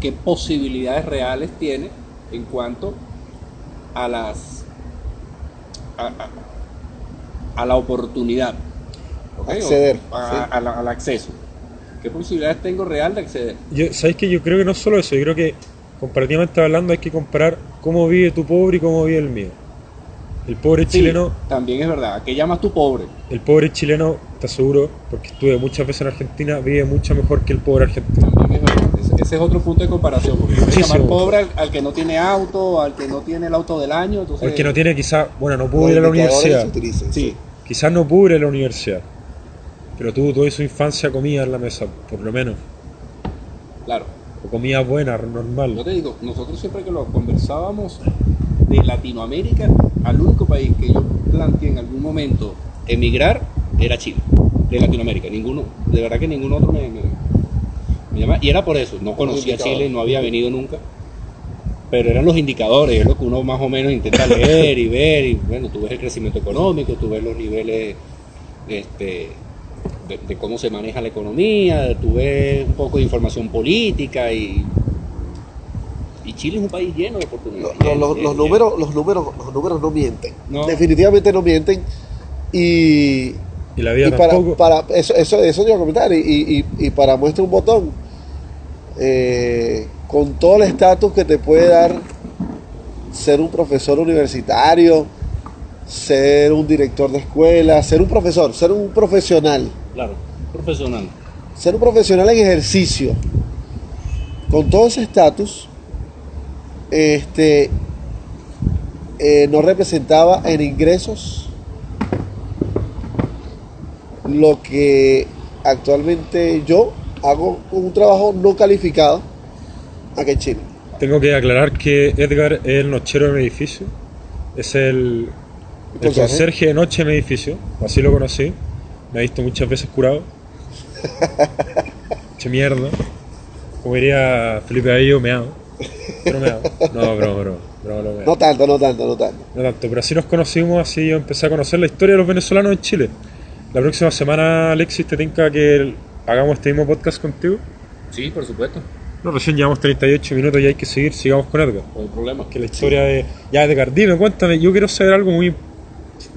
qué posibilidades reales tiene en cuanto a las a, a- a la oportunidad. ¿ok? Acceder, O a- sí. a la- al acceso. ¿Qué posibilidades tengo real de acceder? Yo, ¿Sabéis que yo creo que no solo eso? Yo creo que comparativamente hablando hay que comparar cómo vive tu pobre y cómo vive el mío. El pobre Sí, chileno, también es verdad. ¿A qué llamas tú pobre? el pobre chileno, te aseguro, porque estuve muchas veces en Argentina, vive mucho mejor que el pobre argentino. También es verdad. Ese, es otro punto de comparación. Porque Muchísimo. llamar pobre al, al que no tiene auto, al que no tiene el auto del año. Entonces, El que no tiene quizás, bueno, no pudo ir a la universidad. Sí, Quizás no pudo ir a la universidad. Pero tuvo toda su infancia comida en la mesa, por lo menos. claro. O comida buena, Yo normal. te digo, nosotros siempre que lo conversábamos de Latinoamérica, al único país que yo planteé en algún momento emigrar era Chile, de Latinoamérica. Ninguno, de verdad que ningún otro me, me, Y era por eso, no conocía. Chile, no había venido nunca. Pero eran los indicadores, es lo que uno más o menos intenta leer y ver. Y bueno, tú ves el crecimiento económico, tú ves los niveles este, de, de cómo se maneja la economía, tú ves un poco de información política y, y Chile es un país lleno de oportunidades. los- números, los, números, los números no mienten. No. Definitivamente no mienten. Y, Y la vida y para, eso, eso, eso te iba a comentar. Y, y- y para muestra un botón, eh, con todo el estatus que te puede dar ser un profesor universitario, ser un director de escuela, ser un profesor, ser un profesional, Claro, profesional. ser un profesional en ejercicio, con todo ese estatus, este, eh, no representaba en ingresos lo que actualmente yo hago un trabajo no calificado aquí en Chile. Tengo que aclarar que Edgar es el nochero de mi edificio. Es el, el Conserje. conserje de noche de mi edificio. Así lo conocí. Me ha visto muchas veces curado. Che mierda. Como diría Felipe Aillo, meado. Pero meado. No, broma. broma, lo meado. No tanto, no tanto, no tanto. No tanto, pero así nos conocimos, así yo empecé a conocer la historia de los venezolanos en Chile. La próxima semana, Alexis, te tinca que hagamos este mismo podcast contigo. Sí, por supuesto, No, recién llevamos 38 minutos y hay que seguir, sigamos con Edgar. no hay problema. Que la historia de. Ya, Edgar, dime, cuéntame, yo quiero saber algo muy.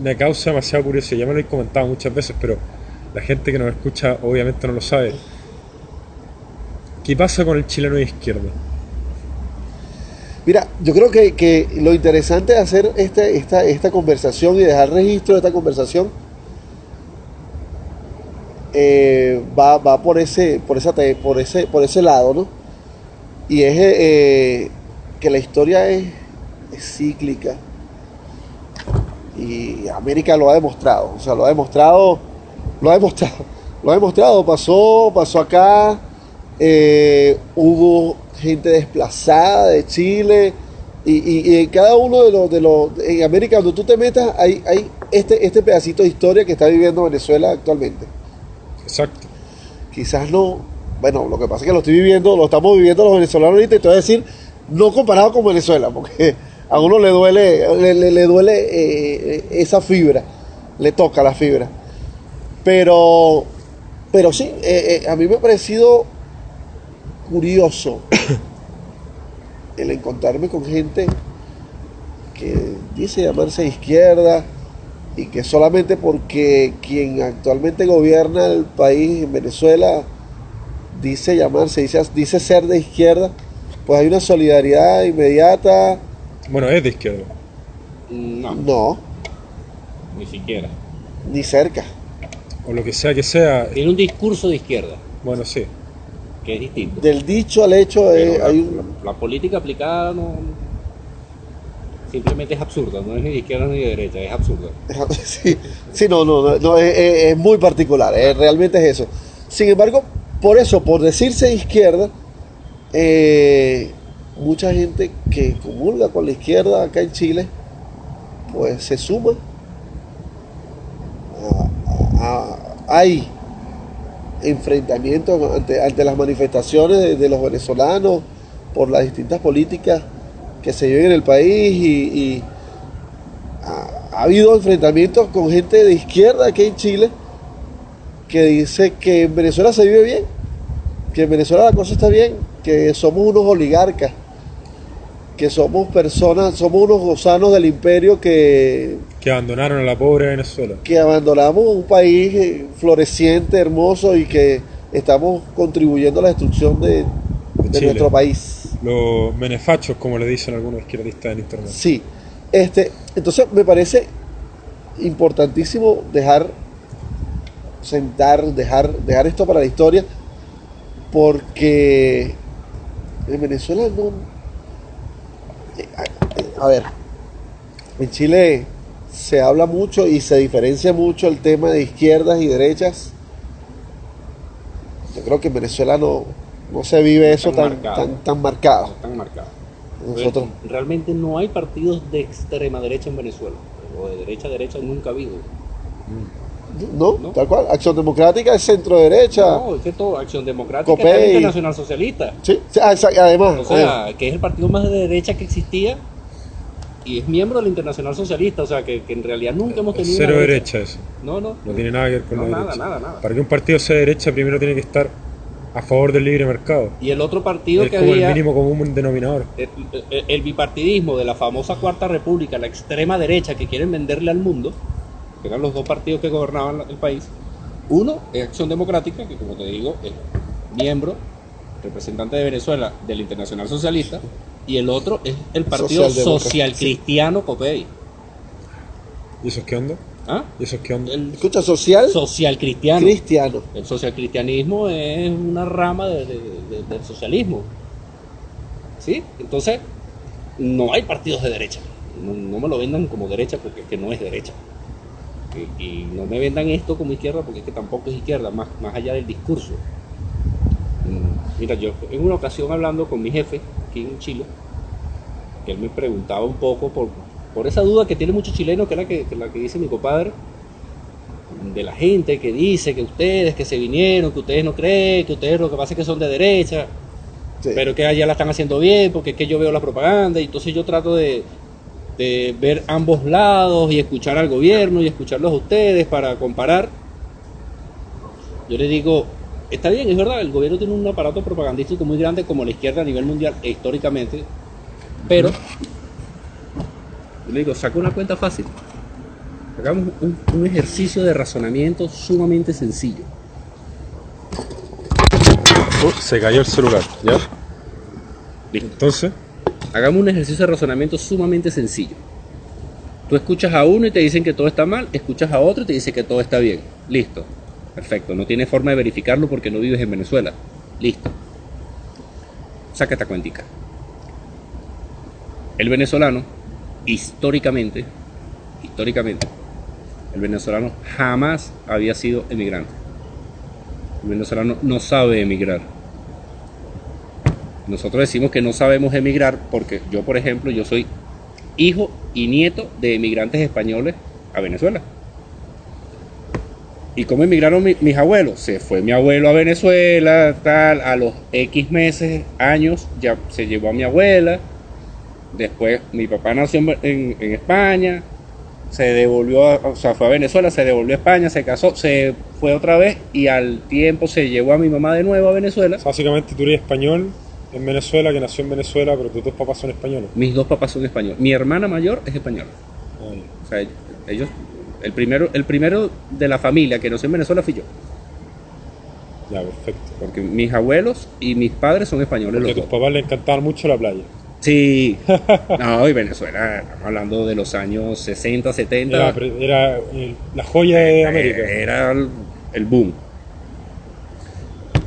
Me causa demasiada curiosidad, ya me lo he comentado muchas veces, pero la gente que nos escucha obviamente no lo sabe. ¿Qué pasa con el chileno de izquierda? Mira, yo creo que, que lo interesante de hacer este, esta, esta conversación y dejar registro de esta conversación eh, va, va por ese, por esa por ese, por ese lado, ¿no? Y es eh, que la historia es, cíclica. Y América lo ha demostrado. O sea, lo ha demostrado. Lo ha demostrado. Lo ha demostrado. Pasó, pasó acá. eh, hubo gente desplazada de Chile. Y en cada uno de los, de los. En América, donde tú te metas, hay, hay este, este pedacito de historia que está viviendo Venezuela actualmente. Exacto. Quizás no. Bueno, lo que pasa es que lo estoy viviendo, lo estamos viviendo los venezolanos ahorita, y te voy a decir, no comparado con Venezuela, porque a uno le duele, le, le- le duele eh, esa fibra, le toca la fibra. Pero, pero sí, eh, eh, a mí me ha parecido curioso el encontrarme con gente que dice llamarse izquierda y que solamente porque quien actualmente gobierna el país en Venezuela dice llamarse, dice, dice ser de izquierda, pues hay una solidaridad inmediata. Bueno, es de izquierda. No, No, ni siquiera. ni cerca. O lo que sea que sea. Tiene un discurso de izquierda, Bueno, sí. que es distinto. Del dicho al hecho eh, la, hay un... la- la política aplicada no simplemente es absurda, no es ni de izquierda ni de derecha, es absurda. Sí, sí, no, no, no, es, es- es muy particular, eh, realmente es eso. Sin embargo, por eso, por decirse izquierda, eh, mucha gente que comulga con la izquierda acá en Chile, pues se suma. hay enfrentamientos ante, ante las manifestaciones de los venezolanos por las distintas políticas que se viven en el país y- y ha, ha habido enfrentamientos con gente de izquierda aquí en Chile que dice que en Venezuela se vive bien, que en Venezuela la cosa está bien, que somos unos oligarcas, que somos personas, somos unos gozanos del imperio que, Que abandonaron a la pobre Venezuela. que abandonamos un país eh, floreciente, hermoso y que estamos contribuyendo a la destrucción de, nuestro país. Los menefachos, como le dicen algunos izquierdistas en internet. Sí, este, entonces me parece importantísimo dejar sentar, dejar, dejar esto para la historia, porque en Venezuela no. eh, A, a ver, en Chile se habla mucho y se diferencia mucho el tema de izquierdas y derechas. Yo creo que en Venezuela no, no se vive eso Tan tan, marcado. tan, tan marcado. No están marcados. Nosotros, Realmente no hay partidos de extrema derecha en Venezuela, o de derecha a derecha nunca ha habido. ¿no? ¿no? Tal cual. Acción Democrática es centro derecha. No, es que todo, Acción Democrática Copey. es la Internacional Socialista. Sí, sí, ah, además. O sea, que es el partido más de derecha que existía y es miembro de la Internacional Socialista, o sea, que, que en realidad nunca hemos tenido Cero derecha eso. No, no. No tiene nada que ver con No, la nada, derecha. nada, nada. Para que un partido sea de derecha, primero tiene que estar a favor del libre mercado. Y el otro partido que como había, el mínimo común denominador. el, el- el bipartidismo de la famosa Cuarta República, la extrema derecha que quieren venderle al mundo, que eran los dos partidos que gobernaban el país. Uno es Acción Democrática, que como te digo, es miembro, representante de Venezuela del Internacional Socialista, y el otro es el Partido. Social Cristiano Copey. ¿Y eso es qué onda? ¿Ah? ¿Y eso es qué onda? El Escucha, social social cristiano. cristiano. El socialcristianismo es una rama de- de- de- del socialismo. ¿Sí? Entonces, no hay partidos de derecha. No, no me lo vendan como derecha porque es que no es derecha. Y, y no me vendan esto como izquierda porque es que tampoco es izquierda, más, más allá del discurso. Mm, Mira, yo en una ocasión hablando con mi jefe aquí en Chile, que él me preguntaba un poco por, por esa duda que tiene muchos chilenos, que es la que, que la que dice mi compadre, de la gente que dice que ustedes que se vinieron, que ustedes no creen, que ustedes lo que pasa es que son de derecha, Sí. pero que allá la están haciendo bien, porque es que yo veo la propaganda y entonces yo trato de, de ver ambos lados y escuchar al gobierno y escucharlos a ustedes para comparar. Yo le digo, está bien, es verdad, el gobierno tiene un aparato propagandístico muy grande como la izquierda a nivel mundial históricamente, pero yo le digo, saca una cuenta fácil. Hagamos un, un ejercicio de razonamiento sumamente sencillo. Uh, se cayó el celular, ¿ya? Entonces, Hagamos un ejercicio de razonamiento sumamente sencillo. Tú escuchas a uno y te dicen que todo está mal, escuchas a otro y te dice que todo está bien. Listo. Perfecto. No tienes forma de verificarlo porque no vives en Venezuela. Listo. Saca esta cuentica. El venezolano, históricamente, históricamente, el venezolano jamás había sido emigrante. El venezolano no sabe emigrar. Nosotros decimos que no sabemos emigrar porque yo, por ejemplo, yo soy hijo y nieto de emigrantes españoles a Venezuela. ¿Y cómo emigraron mi- mis abuelos? Se fue mi abuelo a Venezuela, tal, a los X meses, años, ya se llevó a mi abuela. Después mi papá nació en, en- en España, se devolvió, a- o sea, fue a Venezuela, se devolvió a España, se casó, se fue otra vez y al tiempo se llevó a mi mamá de nuevo a Venezuela. básicamente tú eres español en Venezuela, que nació en Venezuela, pero tus dos papás son españoles. Mis dos papás son españoles. Mi hermana mayor es española. Ah. O sea, ellos, el primero, el primero de la familia que nació en Venezuela fui yo. Ya, perfecto. Porque mis abuelos y mis padres son españoles Porque a los tus dos. papás les encantaba mucho la playa. Sí. No, y Venezuela, estamos hablando de los años 60, 70. Era, eh, la joya de América. Eh, Era el, el boom.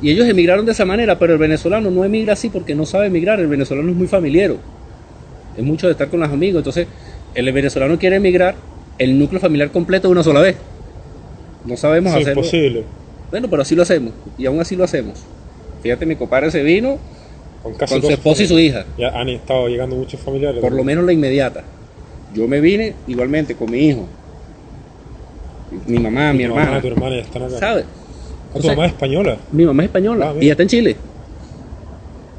Y ellos emigraron de esa manera, pero el venezolano no emigra así porque no sabe emigrar. El venezolano es muy familiero. Es mucho de estar con los amigos. Entonces, el venezolano quiere emigrar el núcleo familiar completo de una sola vez. No sabemos Eso es hacerlo. imposible. Bueno, pero así lo hacemos. Y aún así lo hacemos. Fíjate, mi compadre se vino Con, casi con su esposa y su hija. Ya han estado llegando muchos familiares. Por lo menos la inmediata. Yo me vine igualmente con mi hijo. Mi mamá, mi mamá, hermana. tu hermana ya están acá. ¿Sabes? Tu mamá es española. Mi mamá es española Ah, y mira. está en Chile.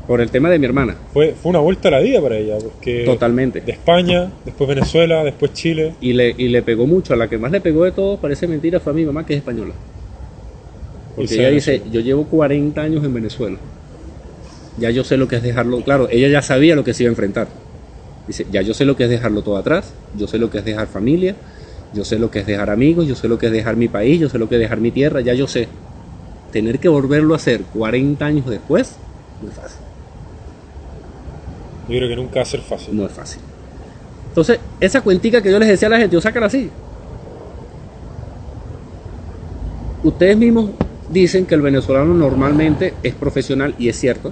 Por el tema de mi hermana. Fue, fue una vuelta a la vida para ella, porque Totalmente. de España, después Venezuela, después Chile. Y le, y le pegó mucho. A la que más le pegó de todo, parece mentira, fue a mi mamá, que es española. Porque ella dice, yo llevo 40 años en Venezuela. Ya yo sé lo que es dejarlo. Claro, ella ya sabía lo que se iba a enfrentar. Dice, ya yo sé lo que es dejarlo todo atrás. Yo sé lo que es dejar familia. Yo sé lo que es dejar amigos. Yo sé lo que es dejar mi país. Yo sé lo que es dejar mi tierra. Ya yo sé. Tener que volverlo a hacer 40 años después, no es fácil. Yo creo que nunca va a ser fácil. no es fácil. Entonces, esa cuentica que yo les decía a la gente, yo sácala así. Ustedes mismos dicen que el venezolano normalmente es profesional y es cierto,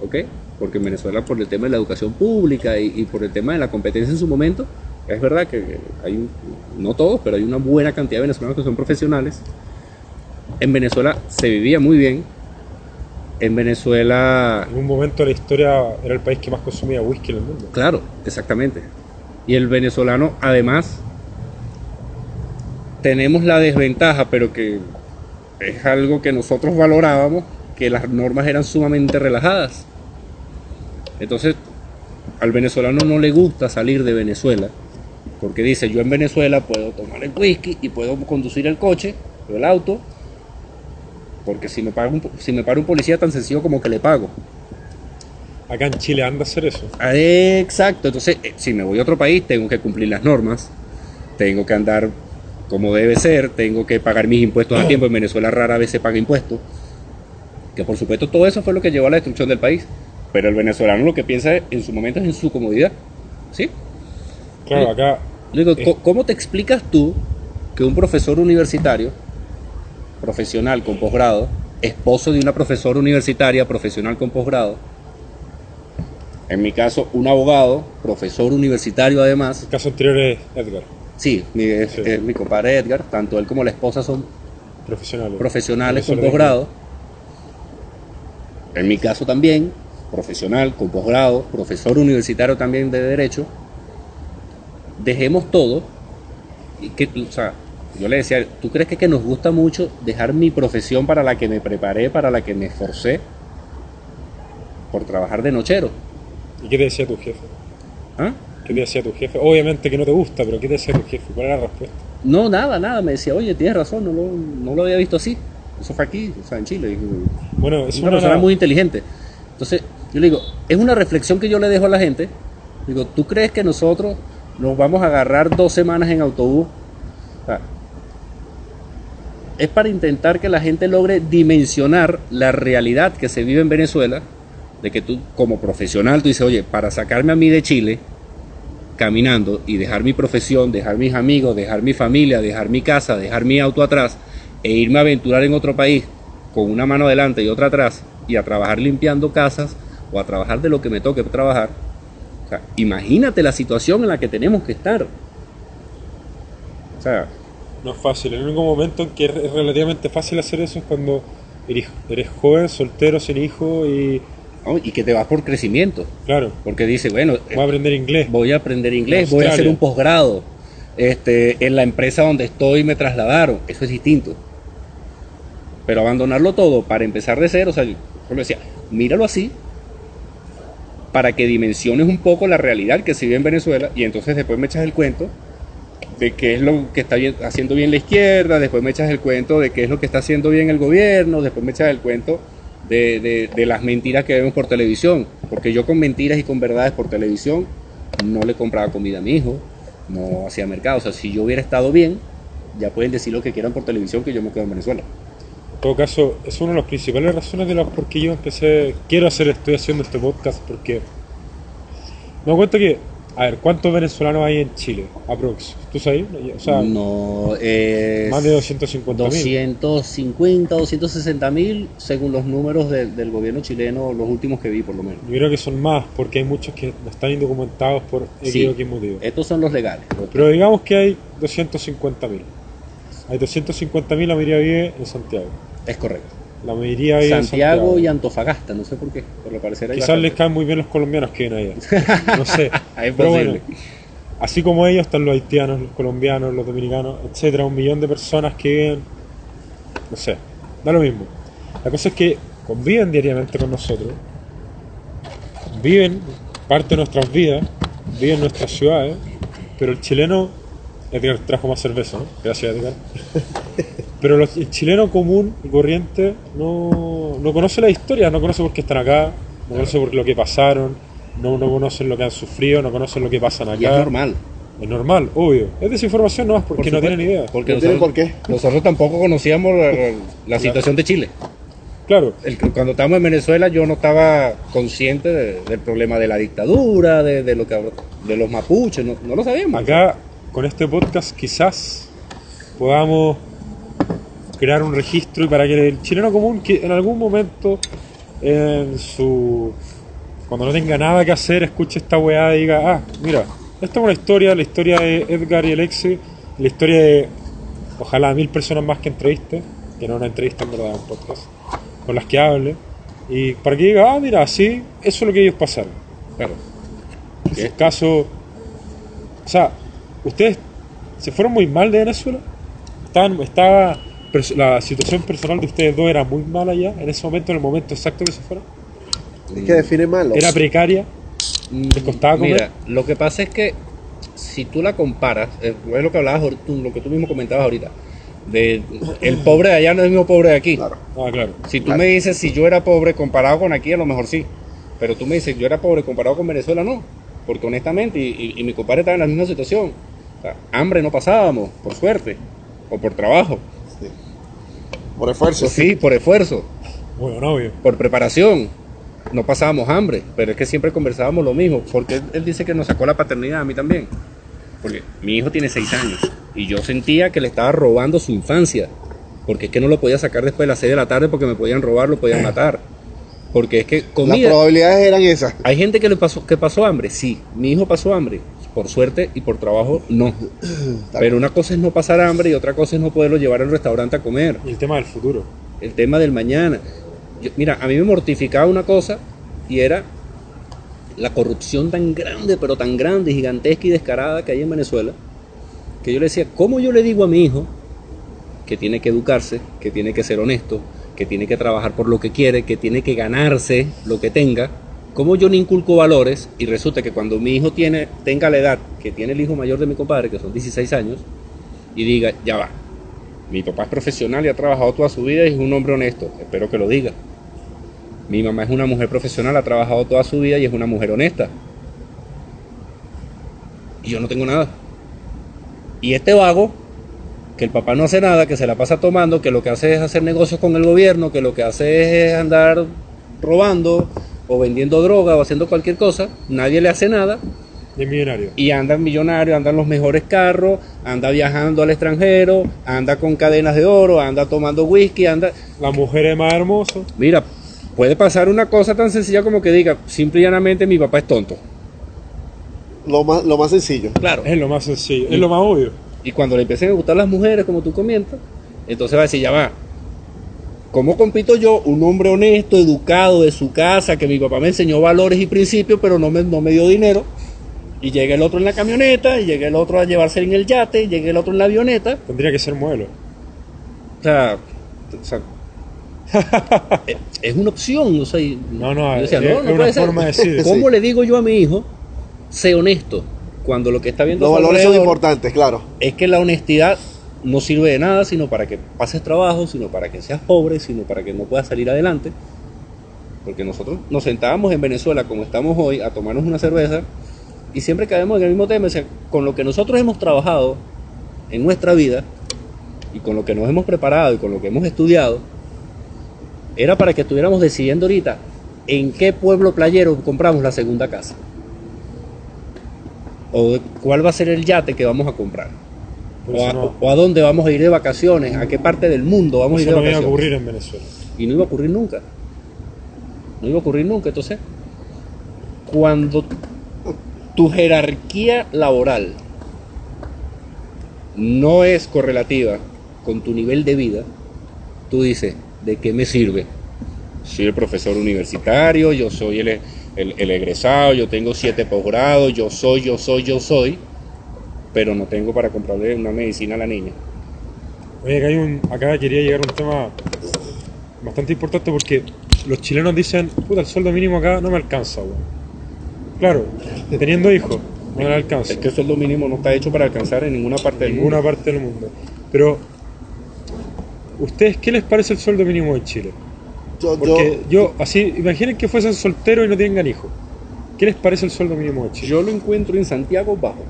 ¿ok? Porque en Venezuela por el tema de la educación pública y, y por el tema de la competencia en su momento, es verdad que hay, un- no todos, pero hay una buena cantidad de venezolanos que son profesionales. En Venezuela se vivía muy bien. En Venezuela En un momento de la historia era el país que más consumía whisky en el mundo. Claro, exactamente. Y el venezolano, además, tenemos la desventaja, pero que es algo que nosotros valorábamos, que las normas eran sumamente relajadas. Entonces, al venezolano no le gusta salir de Venezuela, porque dice, yo en Venezuela puedo tomar el whisky y puedo conducir el coche o el auto, porque si me, paga un, si me para un policía tan sencillo como que le pago. Acá en Chile anda a hacer eso. Ah, Exacto, entonces eh, si me voy a otro país tengo que cumplir las normas, tengo que andar como debe ser, tengo que pagar mis impuestos a tiempo, en Venezuela rara vez se paga impuestos, que por supuesto todo eso fue lo que llevó a la destrucción del país, pero el venezolano lo que piensa en su momento es en su comodidad, ¿sí? Claro, acá Le digo, Eh. ¿co- ¿cómo te explicas tú que un profesor universitario, profesional con posgrado, esposo de una profesora universitaria, profesional con posgrado, en mi caso un abogado, profesor universitario además, el caso anterior es Edgar, sí, mi, es- Sí. es mi compadre Edgar, tanto él como la esposa son profesional. profesionales con posgrado, en mi caso también, profesional con posgrado, profesor universitario también de derecho, dejemos todo y que, o sea, yo le decía, ¿tú crees que, que nos gusta mucho dejar mi profesión para la que me preparé, para la que me esforcé por trabajar de nochero? ¿Y qué te decía tu jefe? ¿Ah? ¿Qué te decía tu jefe? Obviamente que no te gusta, pero ¿qué te decía tu jefe? ¿Cuál era la respuesta? No, nada, nada, me decía, oye, tienes razón, no lo, no lo había visto así. Eso fue aquí, o sea, en Chile. Bueno, es Es una una, persona muy inteligente. Entonces, yo le digo, es una reflexión que yo le dejo a la gente. Digo, ¿tú crees que nosotros nos vamos a agarrar dos semanas en autobús? Es para intentar que la gente logre dimensionar la realidad que se vive en Venezuela, de que tú como profesional, tú dices, oye, para sacarme a mí de Chile, caminando y dejar mi profesión, dejar mis amigos, dejar mi familia, dejar mi casa, dejar mi auto atrás e irme a aventurar en otro país con una mano adelante y otra atrás y a trabajar limpiando casas o a trabajar de lo que me toque trabajar. O sea, imagínate la situación en la que tenemos que estar. O sea, No es fácil. El único momento en que es relativamente fácil hacer eso es cuando eres, eres joven, soltero, sin hijo y, y que te vas por crecimiento. claro, Porque dice, bueno, voy a aprender inglés. voy a aprender inglés, voy a hacer un posgrado. Este, en la empresa donde estoy me trasladaron. Eso es distinto. Pero abandonarlo todo para empezar de cero, o sea, yo le decía, míralo así para que dimensiones un poco la realidad que se vive en Venezuela y entonces después me echas el cuento de qué es lo que está haciendo bien la izquierda, después me echas el cuento de qué es lo que está haciendo bien el gobierno, después me echas el cuento de, de- de las mentiras que vemos por televisión. Porque yo con mentiras y con verdades por televisión no le compraba comida a mi hijo, no hacía mercado. O sea, si yo hubiera estado bien, ya pueden decir lo que quieran por televisión que yo me quedo en Venezuela. En todo caso, es una de las principales razones de las por qué yo empecé, quiero hacer, estoy haciendo este podcast, porque me doy cuenta que, a ver, ¿cuántos venezolanos hay en Chile? Aprox. ¿Tú sabes? O sea, no, más de 250 mil. 250, 260 mil, según los números del- del gobierno chileno, los últimos que vi por lo menos. Yo creo que son más, porque hay muchos que no están indocumentados por Sí. X motivo. Estos son los legales. Pero digamos que hay 250 mil. Hay 250 mil, la mayoría vive en Santiago. Es correcto. La mayoría vive Santiago Santiago. y Antofagasta, no sé por qué, por lo parecer Quizás les caen muy bien los colombianos que viven allá. No sé. Es Pero posible. bueno, así como ellos están los haitianos, los colombianos, los dominicanos, etcétera, un millón de personas que viven, no sé, da lo mismo. La cosa es que conviven diariamente con nosotros, viven parte de nuestras vidas, viven en nuestras ciudades, pero el chileno, Edgar trajo más cerveza, ¿no? Gracias Edgar. Pero los- el chileno común y corriente no, no conoce la historia, no conoce por qué están acá, no conoce por lo que pasaron, no, no conocen lo que han sufrido, no conocen lo que pasan Y acá. es normal. Es normal, obvio. Es desinformación nomás porque por no tienen idea. Porque No tienen por qué. nosotros tampoco conocíamos la, la situación de Chile. Claro, El- cuando estábamos en Venezuela yo no estaba consciente de- del problema de la dictadura, de, de lo que de los mapuches, no, no lo sabíamos. acá con este podcast quizás podamos crear un registro y para que el chileno común que en algún momento en su cuando no tenga nada que hacer escuche esta weá y diga ah mira esta es una historia la historia de Edgar y Alexi la historia de ojalá mil personas más que entreviste que no una entrevista en verdad un podcast con las que hable y para que diga ah mira sí eso es lo que ellos pasaron Claro. en su caso, o sea, ustedes se fueron muy mal de Venezuela. Estaban, estaba la situación personal de ustedes dos era muy mala ya en ese momento, en el momento exacto que se fueron. Es que define malo. Era precaria. ¿Les costaba comer? Mira, lo que pasa es que si tú la comparas, eh, es lo que hablabas, lo que tú mismo comentabas ahorita, de el pobre de allá no es el mismo pobre de aquí. Claro. Ah, claro. Si tú Claro. me dices si yo era pobre comparado con aquí, a lo mejor sí. Pero tú me dices yo era pobre comparado con Venezuela, no. Porque honestamente, y, y- y mi compadre estaba en la misma situación. O sea, hambre no pasábamos, por suerte, o por trabajo. Sí. Por esfuerzo. Sí, por esfuerzo, Bueno, novio. por preparación. No pasábamos hambre, pero es que siempre conversábamos lo mismo. Porque él, él dice que nos sacó la paternidad a mí también. Porque mi hijo tiene seis años y yo sentía que le estaba robando su infancia. Porque es que no lo podía sacar después de las 6 de la tarde porque me podían robar, lo podían matar. Porque es que Las comida. probabilidades eran esas. Hay gente que le pasó, que pasó hambre, sí. Mi hijo pasó hambre. Por suerte y por trabajo, no. Pero una cosa es no pasar hambre y otra cosa es no poderlo llevar al restaurante a comer. Y el tema del futuro. El tema del mañana. Yo- mira, a mí me mortificaba una cosa y era la corrupción tan grande, pero tan grande, gigantesca y descarada que hay en Venezuela. Que yo le decía, ¿cómo yo le digo a mi hijo que tiene que educarse, que tiene que ser honesto, que tiene que trabajar por lo que quiere, que tiene que ganarse lo que tenga? ¿Cómo yo le inculco valores? Y resulta que cuando mi hijo tiene, tenga la edad que tiene el hijo mayor de mi compadre, que son 16 años, y diga, ya va, mi papá es profesional y ha trabajado toda su vida y es un hombre honesto. Espero que lo diga. Mi mamá es una mujer profesional, ha trabajado toda su vida y es una mujer honesta. Y yo no tengo nada. Y este vago, que el papá no hace nada, que se la pasa tomando, que lo que hace es hacer negocios con el gobierno, que lo que hace es andar robando o vendiendo droga o haciendo cualquier cosa, nadie le hace nada De millonario. y anda millonario, anda en los mejores carros, anda viajando al extranjero, anda con cadenas de oro, anda tomando whisky, anda... La mujer es más hermosa. Mira, puede pasar una cosa tan sencilla como que diga, simple y llanamente mi papá es tonto. Lo más, lo más sencillo. Claro. Es lo más sencillo. Es lo más obvio. Y cuando le empiecen a gustar las mujeres, como tú comentas, entonces va a decir, ya va. ¿Cómo compito yo, un hombre honesto, educado, de su casa, que mi papá me enseñó valores y principios, pero no me, no me dio dinero? Y llega el otro en la camioneta, y llega el otro a llevarse en el yate, y llega el otro en la avioneta. Tendría que ser modelo. O sea, o sea, es- es una opción. O sea, No, no, yo decía, es- no, es no una puede ser. forma de decir. ¿Cómo Sí. le digo yo a mi hijo, sé honesto? Cuando lo que está viendo Los valores son importantes, claro. es que la honestidad no sirve de nada sino para que pases trabajo, sino para que seas pobre, sino para que no puedas salir adelante. Porque nosotros nos sentábamos en Venezuela, como estamos hoy, a tomarnos una cerveza y siempre caemos en el mismo tema. O sea, con lo que nosotros hemos trabajado en nuestra vida y con lo que nos hemos preparado y con lo que hemos estudiado, era para que estuviéramos decidiendo ahorita en qué pueblo playero compramos la segunda casa. O cuál va a ser el yate que vamos a comprar. Por O eso a, no- o a dónde vamos a ir de vacaciones, a qué parte del mundo vamos a ir Eso de no iba a vacaciones. ocurrir en Venezuela. Y no iba a ocurrir nunca. No iba a ocurrir nunca. Entonces, cuando tu jerarquía laboral no es correlativa con tu nivel de vida, tú dices, ¿de qué me sirve? Soy el profesor universitario, yo soy el, el- el egresado, yo tengo siete posgrados, yo soy, yo soy, yo soy, pero no tengo para comprarle una medicina a la niña. Oye, acá, hay un, acá quería llegar a un tema bastante importante porque los chilenos dicen, puta, el sueldo mínimo acá no me alcanza, weón. Claro, teniendo hijos, no le alcanza. Es que el sueldo mínimo no está hecho para alcanzar en ninguna parte en del ninguna mundo. parte del mundo. Pero, ¿ustedes qué les parece el sueldo mínimo de Chile? Yo, Porque yo, yo, así, imaginen que fuesen solteros y no tengan hijos. ¿Qué les parece el sueldo mínimo de Chile? Yo lo encuentro en Santiago bajo.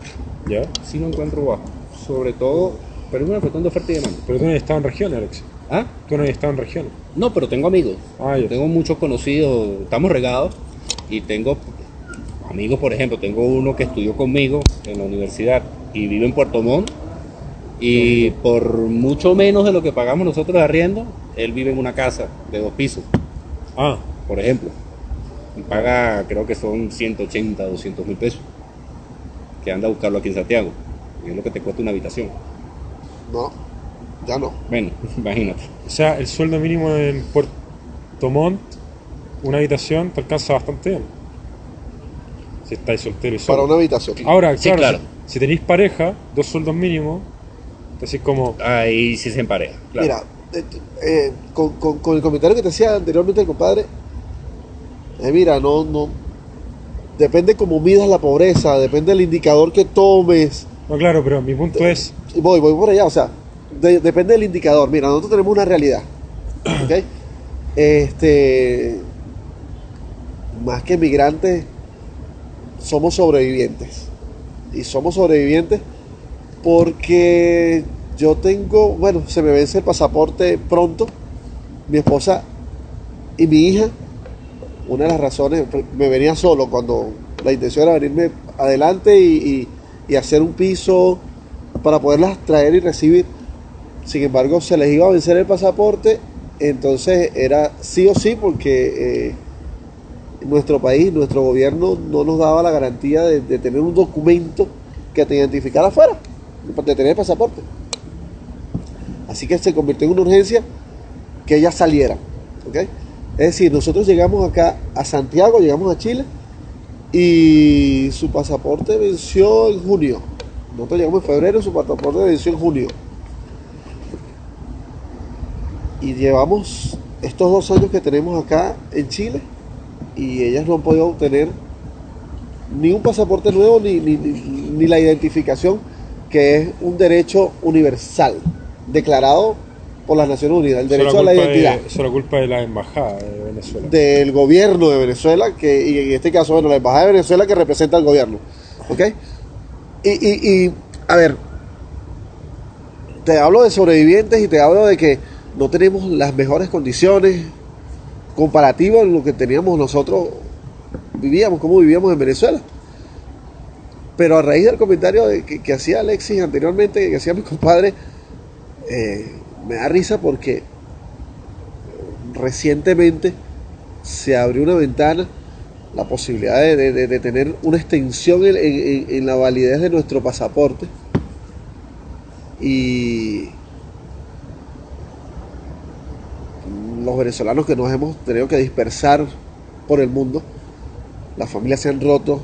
¿Ya? Sí lo encuentro bajo. Sobre todo, pero es una cuestión de oferta y demanda. Pero tú no has estado en regiones, Alex. ¿Ah? Tú no has estado en regiones. No, pero tengo amigos. Ah. Tengo muchos conocidos, estamos regados y tengo amigos, por ejemplo, tengo uno que estudió conmigo en la universidad y vive en Puerto Montt y por mucho menos de lo que pagamos nosotros de arriendo, él vive en una casa de dos pisos, Ah, por ejemplo. Y paga, creo que son 180, 200 mil pesos. Que anda a buscarlo aquí en Santiago. Y es lo que te cuesta una habitación. no, ya no. Bueno, imagínate. o sea, el sueldo mínimo en Puerto Montt, una habitación, te alcanza bastante bien. Si estáis soltero y Para solo. una habitación. Ahora, Sí, claro, claro. Si, si tenéis pareja, dos sueldos mínimos, decís como, Ahí sí se empareja. claro. Mira, eh, eh, con, con- con el comentario que te hacía anteriormente el compadre, eh, mira, no, no. Depende cómo midas la pobreza, depende del indicador que tomes. no, claro, pero mi punto es, Y Voy, voy por allá, o sea, de- depende del indicador. Mira, nosotros tenemos una realidad. ¿Ok? Este. Más que migrantes, somos sobrevivientes. Y somos sobrevivientes porque yo tengo, bueno, se me vence el pasaporte pronto. Mi esposa y mi hija, una de las razones, me venía solo cuando la intención era venirme adelante y, y- hacer un piso para poderlas traer y recibir. Sin embargo, se les iba a vencer el pasaporte, entonces era sí o sí porque eh, nuestro país, nuestro gobierno no nos daba la garantía de, de tener un documento que te identificara afuera, de tener el pasaporte. Así que se convirtió en una urgencia que ellas salieran. ¿ok? Es decir, nosotros llegamos acá a Santiago, llegamos a Chile y su pasaporte venció en junio. Nosotros llegamos en febrero, su pasaporte venció en junio. Y llevamos estos dos años que tenemos acá en Chile y ellas no han podido obtener ni un pasaporte nuevo ni, ni- ni- ni la identificación que es un derecho universal declarado por las Naciones Unidas, el derecho a la identidad de, eso es la culpa de la embajada de Venezuela. del gobierno de Venezuela, que, y en este caso, bueno, la embajada de Venezuela que representa al gobierno. ¿Ok? Y, y- y, a ver, te hablo de sobrevivientes y te hablo de que no tenemos las mejores condiciones comparativas en lo que teníamos nosotros, vivíamos, como vivíamos en Venezuela. Pero a raíz del comentario de que, que hacía Alexis anteriormente, que hacía mi compadre, eh, me da risa porque recientemente se abrió una ventana, la posibilidad de, tener una extensión en, en- en la validez de nuestro pasaporte. Y los venezolanos que nos hemos tenido que dispersar por el mundo, las familias se han roto.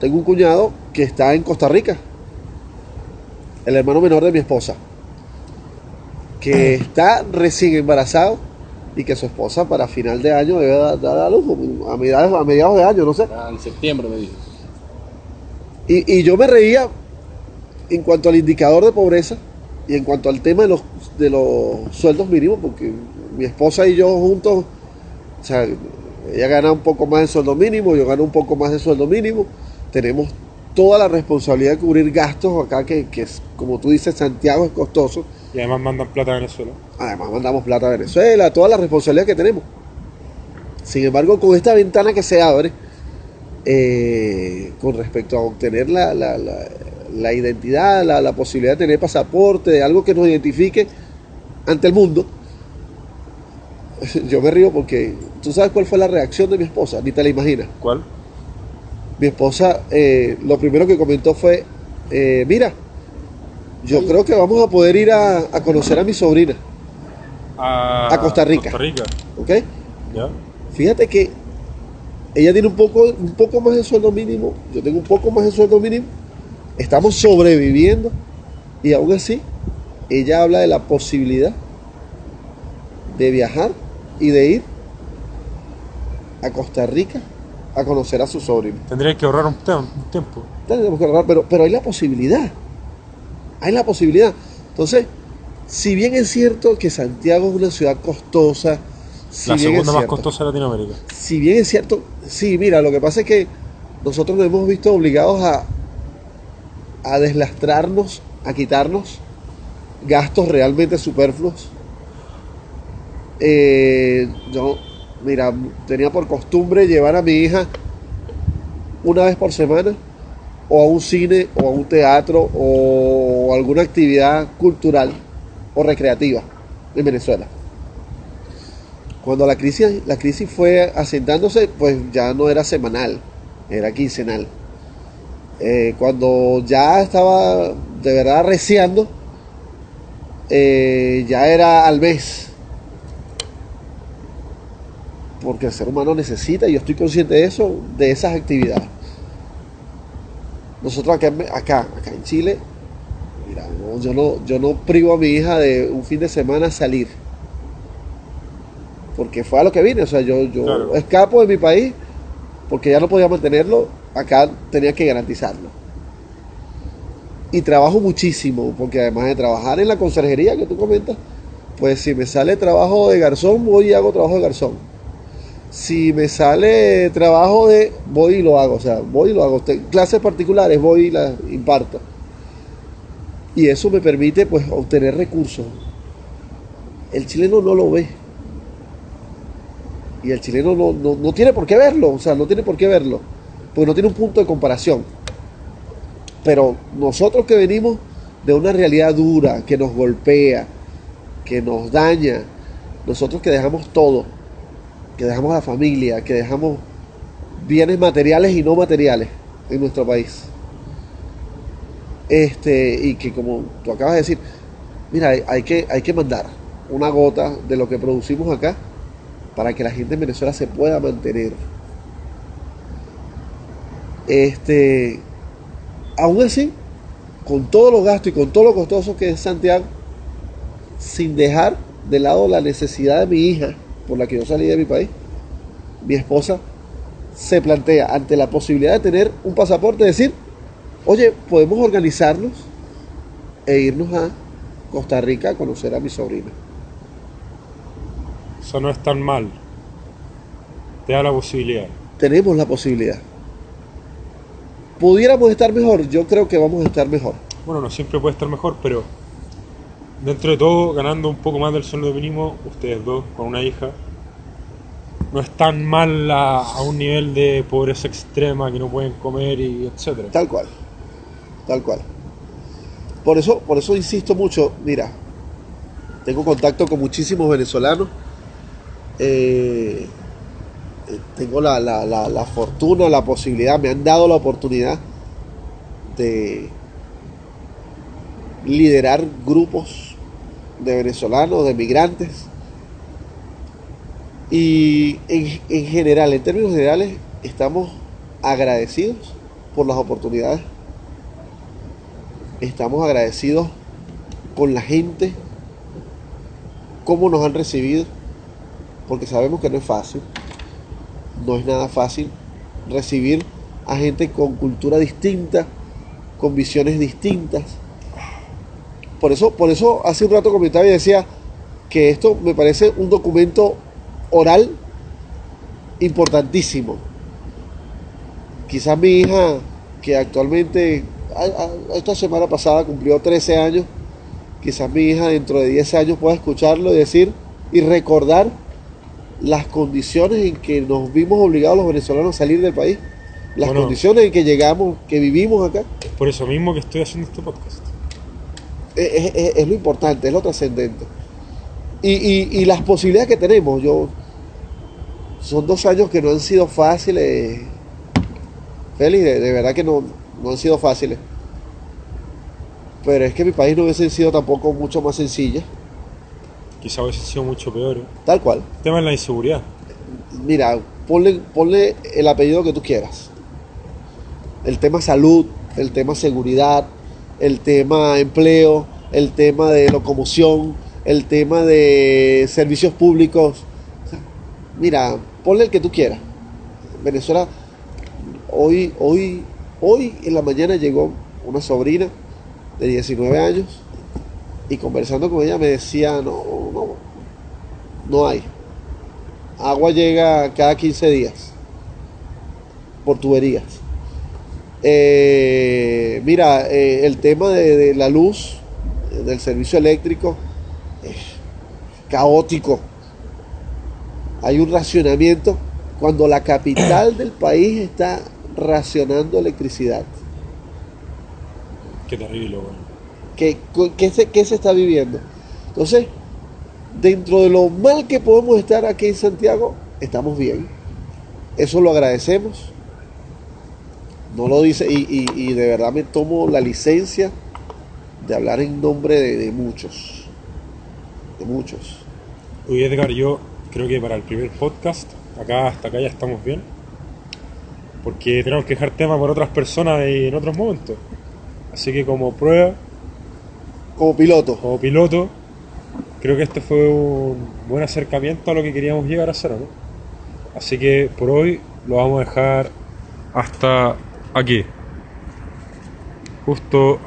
Tengo un cuñado que está en Costa Rica, el hermano menor de mi esposa que está recién embarazado y que su esposa para final de año debe dar, dar a luz, a mediados, a mediados de año, no sé. Ah, En septiembre me dijo. Y, y yo me reía en cuanto al indicador de pobreza y en cuanto al tema de los, de los sueldos mínimos, porque mi esposa y yo juntos O sea, ella gana un poco más de sueldo mínimo, yo gano un poco más de sueldo mínimo. Tenemos toda la responsabilidad de cubrir gastos acá, que, que es, como tú dices, Santiago es costoso. Y además mandan plata a Venezuela. Además mandamos plata a Venezuela, toda la responsabilidad que tenemos. Sin embargo, con esta ventana que se abre, eh, con respecto a obtener la, la, la, la identidad, la, la posibilidad de tener pasaporte, de algo que nos identifique ante el mundo, yo me río porque tú sabes cuál fue la reacción de mi esposa, ni te la imaginas. ¿Cuál? Mi esposa eh, lo primero que comentó fue, eh, mira, yo creo que vamos a poder ir a, a conocer a mi sobrina, A, A Costa Rica. Costa Rica. ¿ok? ¿Ya? Fíjate que ella tiene un poco, un poco más de sueldo mínimo, yo tengo un poco más de sueldo mínimo, estamos sobreviviendo y aún así ella habla de la posibilidad de viajar y de ir a Costa Rica a conocer a su sobrino. Tendría que ahorrar un, tiempo. Tenemos que ahorrar, pero, pero hay la posibilidad. Hay la posibilidad. Entonces, si bien es cierto que Santiago es una ciudad costosa, si la segunda más costosa de Latinoamérica. si bien es cierto, sí, mira, lo que pasa es que nosotros nos hemos visto obligados a, a deslastrarnos, a quitarnos gastos realmente superfluos. Eh, yo, mira, tenía por costumbre llevar a mi hija una vez por semana o a un cine o a un teatro o alguna actividad cultural o recreativa en Venezuela. Cuando la crisis, la crisis fue asentándose, pues ya no era semanal, era quincenal. Eh, cuando ya estaba de verdad arreciando, eh, ya era al mes. Porque el ser humano necesita, y yo estoy consciente de eso, de esas actividades. Nosotros acá, acá, acá en Chile, mira, no, yo, no, yo no privo a mi hija de un fin de semana salir porque fue a lo que vine, o sea, yo, yo Claro. escapo de mi país porque ya no podía mantenerlo, acá tenía que garantizarlo. Y trabajo muchísimo, porque además de trabajar en la conserjería que tú comentas, pues si me sale trabajo de garzón, voy y hago trabajo de garzón. Si me sale trabajo de, voy y lo hago, o sea, voy y lo hago. Clases particulares, voy y las imparto. Y eso me permite, pues, obtener recursos. El chileno no lo ve. Y el chileno no, no, no tiene por qué verlo, o sea, no tiene por qué verlo, porque no tiene un punto de comparación. Pero nosotros que venimos de una realidad dura, que nos golpea, que nos daña, nosotros que dejamos todo, que dejamos la familia, que dejamos bienes materiales y no materiales en nuestro país. Este, y que como tú acabas de decir, mira, hay, hay que, hay que mandar una gota de lo que producimos acá para que la gente en Venezuela se pueda mantener. Este, aún así, con todos los gastos y con todo lo costoso que es Santiago, sin dejar de lado la necesidad de mi hija, por la que yo salí de mi país, mi esposa se plantea ante la posibilidad de tener un pasaporte, decir, oye, podemos organizarnos e irnos a Costa Rica a conocer a mi sobrina. Eso no es tan mal. Te da la posibilidad. tenemos la posibilidad. ¿Pudiéramos estar mejor? Yo creo que vamos a estar mejor. Bueno, no siempre puede estar mejor, pero dentro de todo, ganando un poco más del sueldo mínimo, ustedes dos con una hija, no es tan mal a, un nivel de pobreza extrema que no pueden comer y etcétera. Tal cual. Tal cual. Por eso, por eso insisto mucho, mira, tengo contacto con muchísimos venezolanos. eh, tengo la, la- la- la fortuna, la posibilidad, me han dado la oportunidad de liderar grupos de venezolanos, de migrantes. Y en, en general, en términos generales, estamos agradecidos por las oportunidades. Estamos agradecidos con la gente, cómo nos han recibido, porque sabemos que no es fácil, no es nada fácil recibir a gente con cultura distinta, con visiones distintas. Por eso, por eso hace un rato comentaba y decía que esto me parece un documento oral importantísimo. Quizás mi hija, que actualmente, esta semana pasada cumplió 13 años, quizás mi hija dentro de 10 años pueda escucharlo y decir y recordar las condiciones en que nos vimos obligados los venezolanos a salir del país, las Bueno. condiciones en que llegamos, que vivimos acá. Por eso mismo que estoy haciendo este podcast. Es, es- es- lo importante, es lo trascendente. Y, y- y las posibilidades que tenemos, yo son dos años que no han sido fáciles, Félix, de, de verdad que no, no han sido fáciles. Pero es que mi país no hubiese sido tampoco mucho más sencilla, Quizá hubiese sido mucho peor. ¿eh? tal cual. El tema es la inseguridad. Mira, ponle, ponle el apellido que tú quieras. El tema salud, el tema seguridad, el tema empleo, el tema de locomoción, el tema de servicios públicos. Mira, ponle el que tú quieras. Venezuela, hoy, hoy, hoy en la mañana llegó una sobrina de 19 años y conversando con ella me decía, no, no, no hay agua llega cada 15 días por tuberías. Eh, mira, eh, el tema de, de la luz, del servicio eléctrico, es caótico. Hay un racionamiento cuando la capital del país está racionando electricidad. Qué terrible, weón. ¿Qué, qué se, qué se está viviendo? Entonces, dentro de lo mal que podemos estar aquí en Santiago, estamos bien. Eso lo agradecemos. No lo dice, y, y- y de verdad me tomo la licencia de hablar en nombre de, de muchos. De muchos. Oye, Edgar, yo creo que para el primer podcast, acá hasta acá ya estamos bien. Porque tenemos que dejar tema por otras personas y en otros momentos. Así que como prueba, Como piloto. como piloto, creo que este fue un buen acercamiento a lo que queríamos llegar a hacer, ¿no? Así que por hoy lo vamos a dejar hasta aquí. Justo